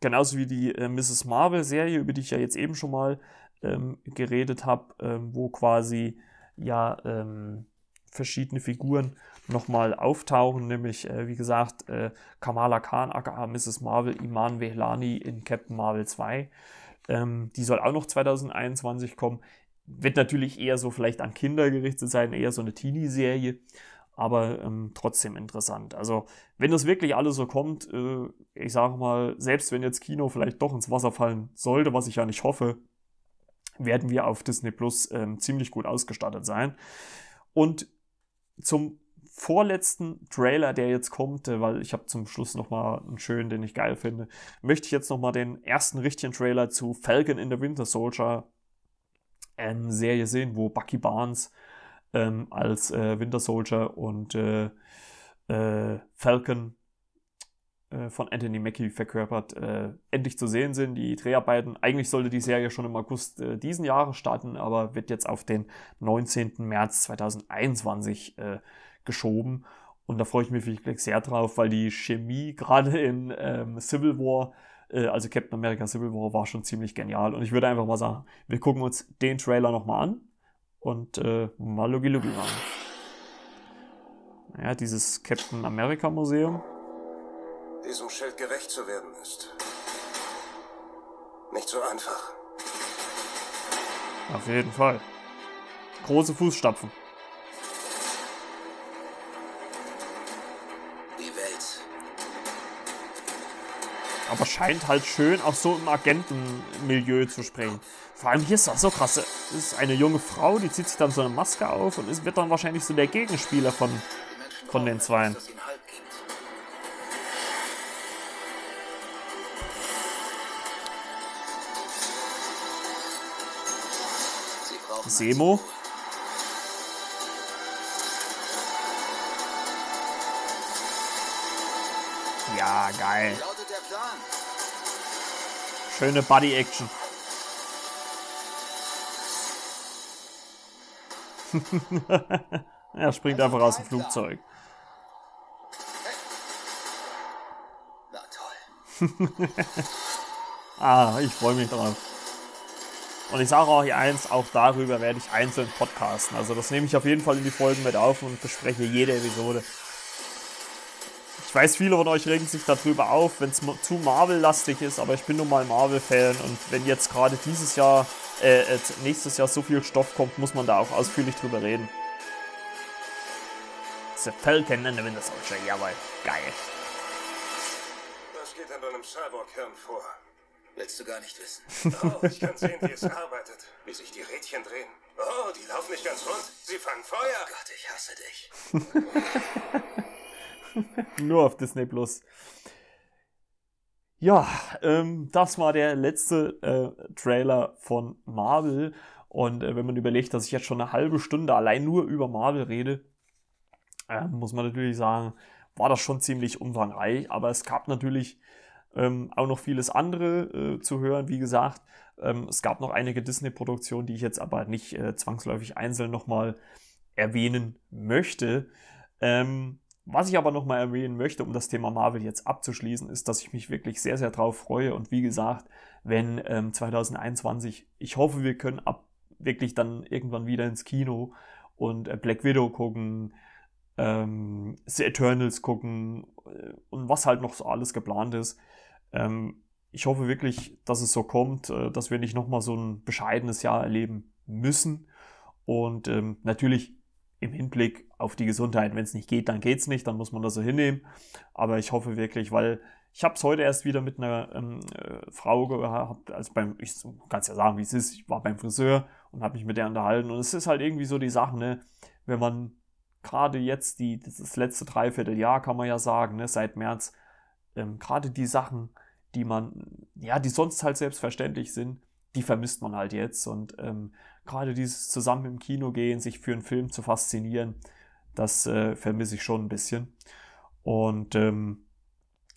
Speaker 1: Genauso wie die äh, Mrs. Marvel-Serie, über die ich ja jetzt eben schon mal ähm, geredet habe, ähm, wo quasi ja ähm, verschiedene Figuren nochmal auftauchen, nämlich, äh, wie gesagt, äh, Kamala Khan, aka Mrs. Marvel, Iman Vehlani in Captain Marvel 2. Ähm, die soll auch noch 2021 kommen. Wird natürlich eher so vielleicht an Kinder gerichtet sein, eher so eine Teenie-Serie, aber ähm, trotzdem interessant. Also, wenn das wirklich alles so kommt, äh, ich sage mal, selbst wenn jetzt Kino vielleicht doch ins Wasser fallen sollte, was ich ja nicht hoffe, werden wir auf Disney Plus ähm, ziemlich gut ausgestattet sein. Und zum vorletzten Trailer, der jetzt kommt, äh, weil ich habe zum Schluss nochmal einen schönen, den ich geil finde, möchte ich jetzt nochmal den ersten richtigen Trailer zu Falcon in the Winter Soldier ähm, Serie sehen, wo Bucky Barnes ähm, als äh, Winter Soldier und äh, äh, Falcon äh, von Anthony Mackie verkörpert, äh, endlich zu sehen sind. Die Dreharbeiten, eigentlich sollte die Serie schon im August diesen Jahres starten, aber wird jetzt auf den 19. März 2021 äh, geschoben. Und da freue ich mich wirklich sehr drauf, weil die Chemie gerade in ähm, Civil War, äh, also Captain America Civil War, war schon ziemlich genial. Und ich würde einfach mal sagen, wir gucken uns den Trailer nochmal an und äh, mal Lugi Lugi machen. Ja, dieses Captain America Museum
Speaker 3: diesem Schild gerecht zu werden ist. Nicht so einfach.
Speaker 1: Auf jeden Fall. Große Fußstapfen. Aber scheint halt schön auch so im Agentenmilieu zu springen. Vor allem hier ist das so krass. Das ist eine junge Frau, die zieht sich dann so eine Maske auf und ist, wird dann wahrscheinlich so der Gegenspieler von, von den Zweien. Semo. Ja, geil. Schöne Buddy-Action. er springt einfach aus dem Flugzeug. Ah, ich freue mich drauf. Und ich sage euch eins, auch darüber werde ich einzeln podcasten. Also das nehme ich auf jeden Fall in die Folgen mit auf und bespreche jede Episode. Ich weiß, viele von euch regen sich darüber auf, wenn es zu Marvel-lastig ist, aber ich bin nun mal Marvel-Fan und wenn jetzt gerade dieses Jahr, äh, äh, nächstes Jahr so viel Stoff kommt, muss man da auch ausführlich drüber reden. The Falcon and the Winter Soldier, jawohl, geil.
Speaker 3: Was geht in deinem Cyborg-Hirn vor?
Speaker 5: Willst du gar nicht wissen.
Speaker 3: Oh, ich kann sehen, wie es arbeitet. Wie sich die Rädchen drehen. Oh, die laufen nicht ganz rund. Sie fangen Feuer.
Speaker 5: Gott, ich hasse dich.
Speaker 1: Nur auf Disney Plus. Ja, ähm, das war der letzte äh, Trailer von Marvel. Und äh, wenn man überlegt, dass ich jetzt schon eine halbe Stunde allein nur über Marvel rede, äh, muss man natürlich sagen, war das schon ziemlich umfangreich. Aber es gab natürlich ähm, auch noch vieles andere äh, zu hören. Wie gesagt, ähm, es gab noch einige Disney-Produktionen, die ich jetzt aber nicht äh, zwangsläufig einzeln nochmal erwähnen möchte. Ähm, was ich aber nochmal erwähnen möchte, um das Thema Marvel jetzt abzuschließen, ist, dass ich mich wirklich sehr, sehr drauf freue. Und wie gesagt, wenn ähm, 2021, ich hoffe, wir können ab wirklich dann irgendwann wieder ins Kino und äh, Black Widow gucken, ähm, The Eternals gucken äh, und was halt noch so alles geplant ist. Ähm, ich hoffe wirklich, dass es so kommt, äh, dass wir nicht nochmal so ein bescheidenes Jahr erleben müssen. Und ähm, natürlich im Hinblick auf die Gesundheit, wenn es nicht geht, dann geht es nicht, dann muss man das so hinnehmen. Aber ich hoffe wirklich, weil ich habe es heute erst wieder mit einer ähm, äh, Frau gehabt, also beim, ich kann es ja sagen, wie es ist, ich war beim Friseur und habe mich mit der unterhalten. Und es ist halt irgendwie so die Sache, ne, wenn man gerade jetzt die, das letzte Dreivierteljahr, kann man ja sagen, ne, seit März, ähm, gerade die Sachen, die man, ja, die sonst halt selbstverständlich sind, die vermisst man halt jetzt. Und ähm, gerade dieses zusammen im Kino gehen, sich für einen Film zu faszinieren, das äh, vermisse ich schon ein bisschen. Und ähm,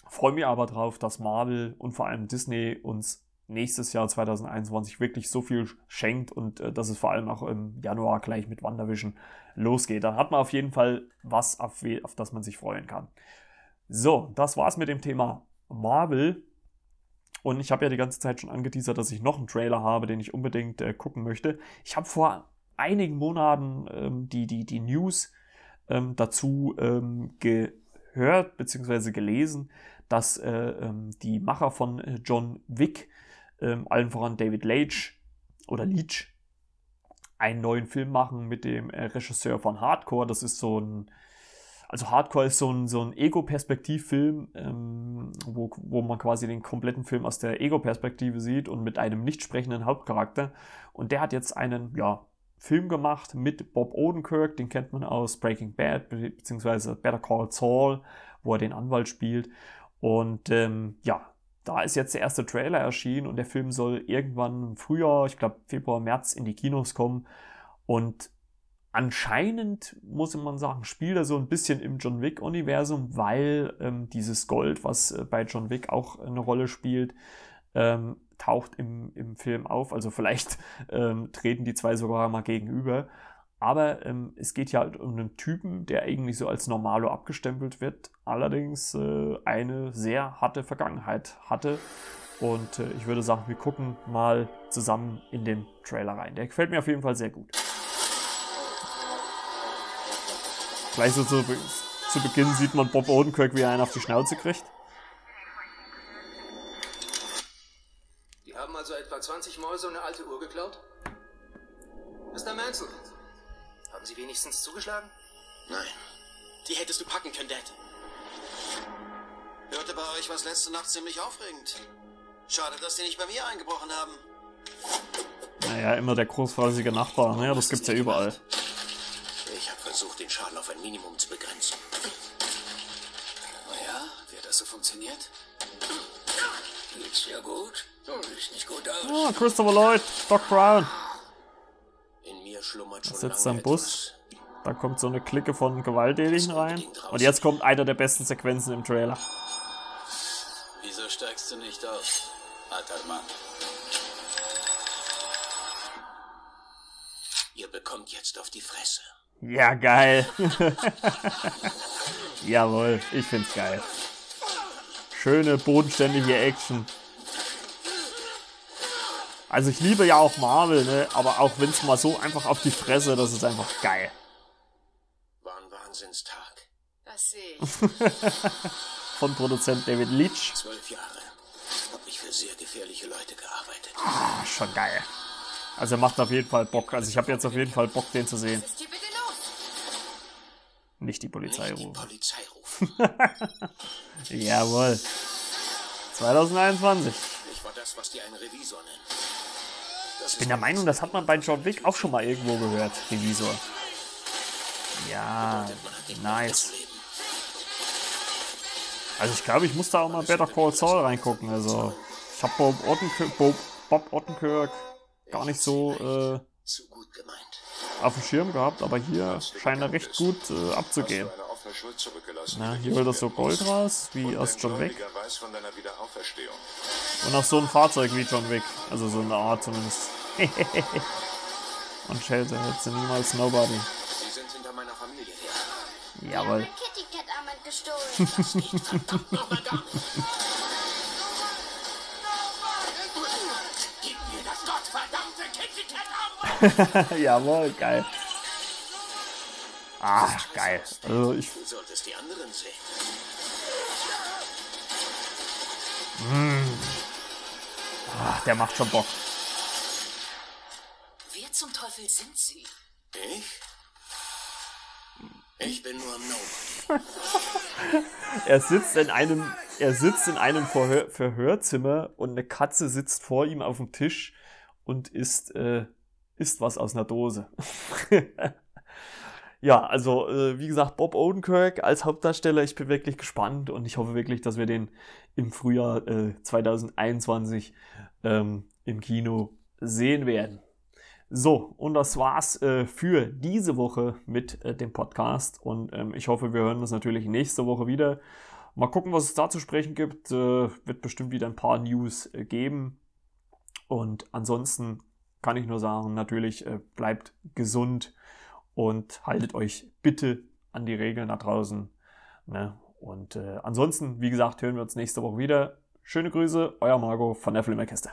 Speaker 1: freue mich aber drauf, dass Marvel und vor allem Disney uns nächstes Jahr 2021 wirklich so viel schenkt und äh, dass es vor allem auch im Januar gleich mit WandaVision losgeht. Dann hat man auf jeden Fall was, auf, auf das man sich freuen kann. So, das war's mit dem Thema Marvel. Und ich habe ja die ganze Zeit schon angeteasert, dass ich noch einen Trailer habe, den ich unbedingt äh, gucken möchte. Ich habe vor einigen Monaten ähm, die, die, die News ähm, dazu ähm, gehört bzw. gelesen, dass äh, ähm, die Macher von äh, John Wick, ähm, allen voran David Leitch oder Leach, einen neuen Film machen mit dem äh, Regisseur von Hardcore. Das ist so ein, also Hardcore ist so ein, so ein Ego-Perspektiv-Film, ähm, wo, wo man quasi den kompletten Film aus der Ego-Perspektive sieht und mit einem nicht sprechenden Hauptcharakter. Und der hat jetzt einen, ja, Film gemacht mit Bob Odenkirk, den kennt man aus Breaking Bad, beziehungsweise Better Call Saul, wo er den Anwalt spielt. Und ähm, ja, da ist jetzt der erste Trailer erschienen und der Film soll irgendwann im Frühjahr, ich glaube Februar, März in die Kinos kommen. Und anscheinend, muss man sagen, spielt er so ein bisschen im John Wick-Universum, weil ähm, dieses Gold, was äh, bei John Wick auch eine Rolle spielt, ähm, taucht im, im Film auf. Also vielleicht ähm, treten die zwei sogar mal gegenüber. Aber ähm, es geht ja halt um einen Typen, der eigentlich so als Normalo abgestempelt wird, allerdings äh, eine sehr harte Vergangenheit hatte. Und äh, ich würde sagen, wir gucken mal zusammen in den Trailer rein. Der gefällt mir auf jeden Fall sehr gut. Gleich so zu, zu Beginn sieht man Bob Odenkirk, wie er einen auf die Schnauze kriegt.
Speaker 6: Die haben also etwa 20 Mäuse und eine alte Uhr geklaut? Mr. Mansell, haben Sie wenigstens zugeschlagen?
Speaker 5: Nein.
Speaker 7: Die hättest du packen können, Dad.
Speaker 5: Hörte bei euch was letzte Nacht ziemlich aufregend. Schade, dass die nicht bei mir eingebrochen haben.
Speaker 1: Naja, immer der großphasige Nachbar, ne? Das gibt's ja überall.
Speaker 5: Habe versucht, den Schaden auf ein Minimum zu begrenzen.
Speaker 7: Oh ja, wie hat das so funktioniert?
Speaker 5: Geht's dir gut? Du siehst nicht gut aus.
Speaker 1: Ah, Christopher Lloyd, Doc Brown.
Speaker 5: In mir schlummert schon
Speaker 1: sitzt
Speaker 5: lange
Speaker 1: am Bus.
Speaker 5: etwas.
Speaker 1: Da kommt so eine Clique von Gewalttätigen rein. Und jetzt kommt einer der besten Sequenzen im Trailer.
Speaker 7: Wieso steigst du nicht aus, alter Mann?
Speaker 5: Ihr bekommt jetzt auf die Fresse.
Speaker 1: Ja, geil. Jawohl, ich find's geil. Schöne, bodenständige Action. Also ich liebe ja auch Marvel, ne? aber auch wenn es mal so einfach auf die Fresse, das ist einfach geil.
Speaker 5: War ein Wahnsinnstag.
Speaker 4: Das sehe ich.
Speaker 1: Von Produzent David Leitch.
Speaker 5: Zwölf Jahre. Hab ich für sehr gefährliche Leute gearbeitet.
Speaker 1: Ah, schon geil. Also er macht auf jeden Fall Bock. Also ich habe jetzt auf jeden Fall Bock, den zu sehen.
Speaker 4: Was ist los?
Speaker 1: Nicht die Polizei
Speaker 5: Nicht die
Speaker 1: rufen.
Speaker 5: Polizei rufen.
Speaker 1: Jawohl. 2021.
Speaker 5: Ich war das, was die einen Revisor nennen.
Speaker 1: Ich bin der Meinung, das hat man bei John Wick auch schon mal irgendwo gehört, Revisor. Ja, nice. Also ich glaube, ich muss da auch mal Better Call Saul reingucken. Also ich habe Bob, Ottenkirk, Bob, Bob Ottenkirk gar nicht so äh,
Speaker 5: Zu gut gemeint.
Speaker 1: Auf dem Schirm gehabt, aber hier scheint er recht gut äh, abzugehen. Na, hier holt er so Gold raus, wie aus John Wick. Und auch so ein Fahrzeug wie John Wick. Also so eine Art zumindest. Und Shelter hätte niemals Nobody. Jawohl. Jawohl, geil. Ah, geil. Also ich,
Speaker 5: Du solltest die anderen sehen.
Speaker 1: ach, der macht schon Bock.
Speaker 4: Wer zum Teufel sind Sie?
Speaker 5: Ich? Ich bin nur ein Nobody.
Speaker 1: Er sitzt in einem, er sitzt in einem Verhör, Verhörzimmer und eine Katze sitzt vor ihm auf dem Tisch und isst, äh, isst was aus einer Dose. ja, also äh, wie gesagt, Bob Odenkirk als Hauptdarsteller, ich bin wirklich gespannt und ich hoffe wirklich, dass wir den im Frühjahr äh, 2021 ähm, im Kino sehen werden. So, und das war's äh, für diese Woche mit äh, dem Podcast. Und ähm, ich hoffe, wir hören uns natürlich nächste Woche wieder. Mal gucken, was es da zu sprechen gibt. Äh, wird bestimmt wieder ein paar News äh, geben. Und ansonsten kann ich nur sagen, natürlich äh, bleibt gesund und haltet euch bitte an die Regeln da draußen. Ne? Und äh, ansonsten, wie gesagt, hören wir uns nächste Woche wieder. Schöne Grüße, euer Marco von der Flimmerkiste.